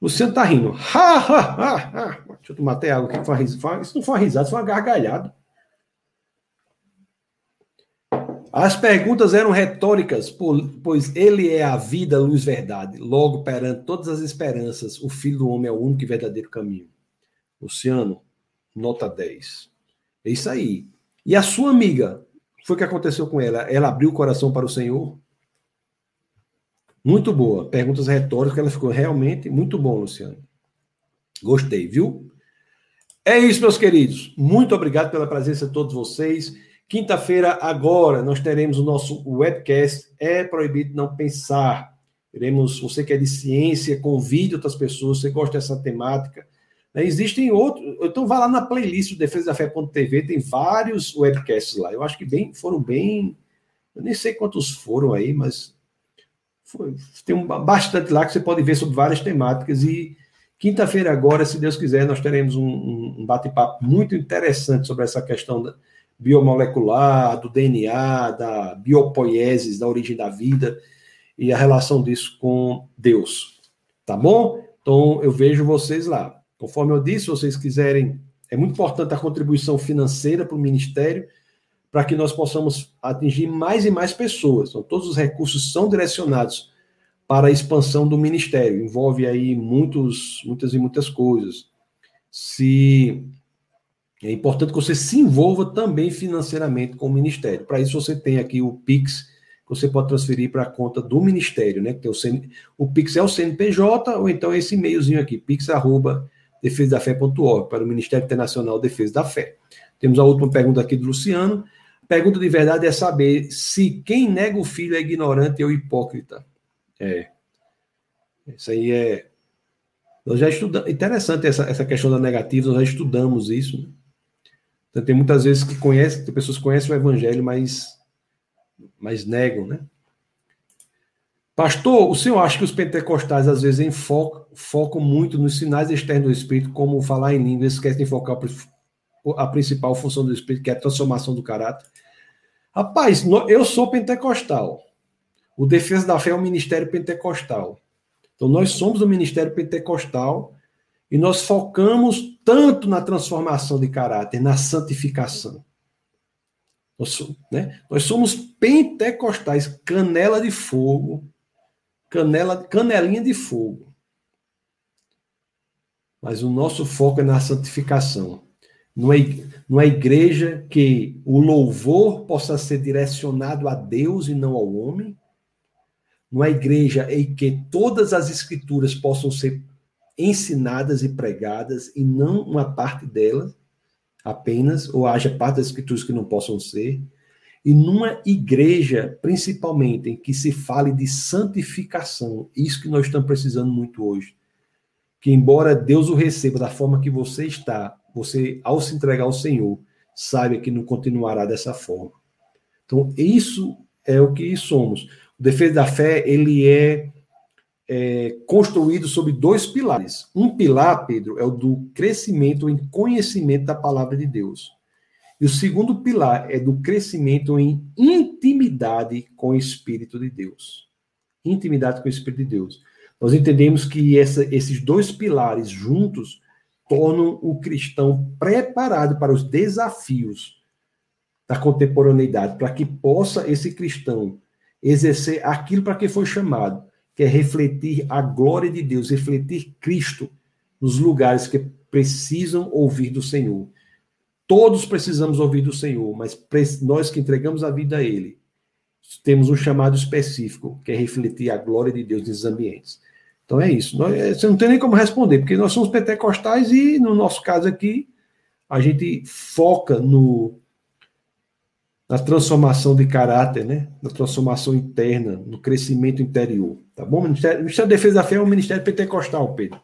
Luciano tá rindo. Ha, ha, ha, ha. Deixa eu tomar até água aqui. Isso não foi uma risada, foi uma gargalhada. As perguntas eram retóricas, pois ele é a vida, luz, verdade. Logo, perante todas as esperanças, o Filho do Homem é o único e verdadeiro caminho. Luciano, nota 10. É isso aí. E a sua amiga, foi o que aconteceu com ela? Ela abriu o coração para o Senhor? Muito boa. Perguntas retóricas, ela ficou realmente muito bom, Luciano. Gostei, viu? É isso, meus queridos. Muito obrigado pela presença de todos vocês. Quinta-feira, agora, nós teremos o nosso webcast É Proibido Não Pensar. Teremos, você que é de ciência, convide outras pessoas, você gosta dessa temática. Né, existem outros, então vá lá na playlist do Defesa da Fé.tv, tem vários webcasts lá. Eu acho que bem, foram bem, eu nem sei quantos foram aí, mas tem um, bastante lá que você pode ver sobre várias temáticas. E quinta-feira agora, se Deus quiser, nós teremos um, um bate-papo muito interessante sobre essa questão da, biomolecular, do DNA, da biopoiesis, da origem da vida e a relação disso com Deus. Tá bom? Então eu vejo vocês lá. Conforme eu disse, se vocês quiserem, é muito importante a contribuição financeira para o ministério, para que nós possamos atingir mais e mais pessoas. Então, todos os recursos são direcionados para a expansão do ministério. Envolve aí muitos, muitas e muitas coisas. Se é importante que você se envolva também financeiramente com o Ministério. Para isso, você tem aqui o Pix, que você pode transferir para a conta do Ministério, né? Que o, CN... o Pix é o CNPJ, ou então esse e-mailzinho aqui, pix.defesadafé.org, para o Ministério Internacional Defesa da Fé. Temos a última pergunta aqui do Luciano. Pergunta de verdade é saber se quem nega o filho é ignorante ou hipócrita. É. Isso aí é. Nós já estudamos. Interessante essa, essa questão da negativa, nós já estudamos isso. Né? Então, tem muitas vezes que conhecem, tem pessoas que conhecem o evangelho, mas, mas negam, né? Pastor, o senhor acha que os pentecostais às vezes enfocam, focam muito nos sinais externos do Espírito, como falar em línguas, esquecem de focar a principal função do Espírito, que é a transformação do caráter? Rapaz, eu sou pentecostal. O Defesa da Fé é um ministério pentecostal. Então, nós somos o ministério pentecostal e nós focamos tanto na transformação de caráter, na santificação. Nós, né? nós somos pentecostais, canela de fogo, canela, canelinha de fogo. Mas o nosso foco é na santificação. Não é, igreja que o louvor possa ser direcionado a Deus e não ao homem. É igreja em que todas as escrituras possam ser ensinadas e pregadas e não uma parte delas apenas, ou haja parte das escrituras que não possam ser. E numa igreja, principalmente, em que se fale de santificação, isso que nós estamos precisando muito hoje. Que embora Deus o receba da forma que você está, você, ao se entregar ao Senhor, saiba que não continuará dessa forma. Então, isso é o que somos. O defesa da fé, ele é é, construído sobre dois pilares. Um pilar, Pedro, é o do crescimento em conhecimento da palavra de Deus. E o segundo pilar é do crescimento em intimidade com o Espírito de Deus. Intimidade com o Espírito de Deus. Nós entendemos que essa, esses dois pilares juntos tornam o cristão preparado para os desafios da contemporaneidade, para que possa esse cristão exercer aquilo para que foi chamado, que é refletir a glória de Deus, refletir Cristo nos lugares que precisam ouvir do Senhor. Todos precisamos ouvir do Senhor, mas nós que entregamos a vida a Ele, temos um chamado específico, que é refletir a glória de Deus nesses ambientes. Então é isso. É, você não tem nem como responder, porque nós somos pentecostais e, no nosso caso aqui, a gente foca no, na transformação de caráter, né? na transformação interna, no crescimento interior. Tá bom? O Ministério, Ministério da Defesa da Fé é um ministério pentecostal, Pedro.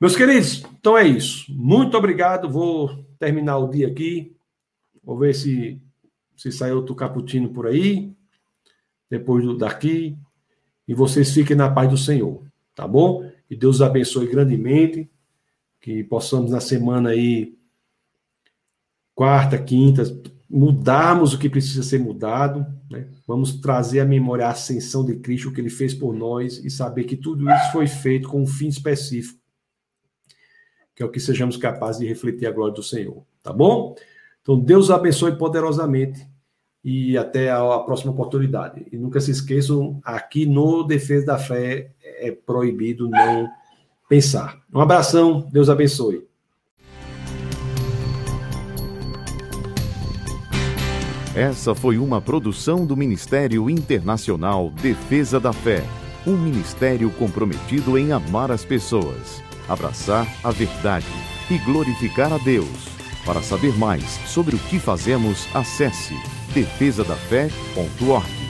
Meus queridos, então é isso. Muito obrigado. Vou terminar o dia aqui. Vou ver se, se sai outro cappuccino por aí, depois do, daqui. E vocês fiquem na paz do Senhor. Tá bom? Que Deus os abençoe grandemente. Que possamos na semana aí, quarta, quinta, mudarmos o que precisa ser mudado, né? vamos trazer à memória a ascensão de Cristo, o que ele fez por nós, e saber que tudo isso foi feito com um fim específico, que é o que sejamos capazes de refletir a glória do Senhor, tá bom? Então, Deus abençoe poderosamente e até a próxima oportunidade. E nunca se esqueçam, aqui no Defesa da Fé é proibido não pensar. Um abração, Deus abençoe.
Essa foi uma produção do Ministério Internacional Defesa da Fé, um ministério comprometido em amar as pessoas, abraçar a verdade e glorificar a Deus. Para saber mais sobre o que fazemos, acesse defesadafé.org.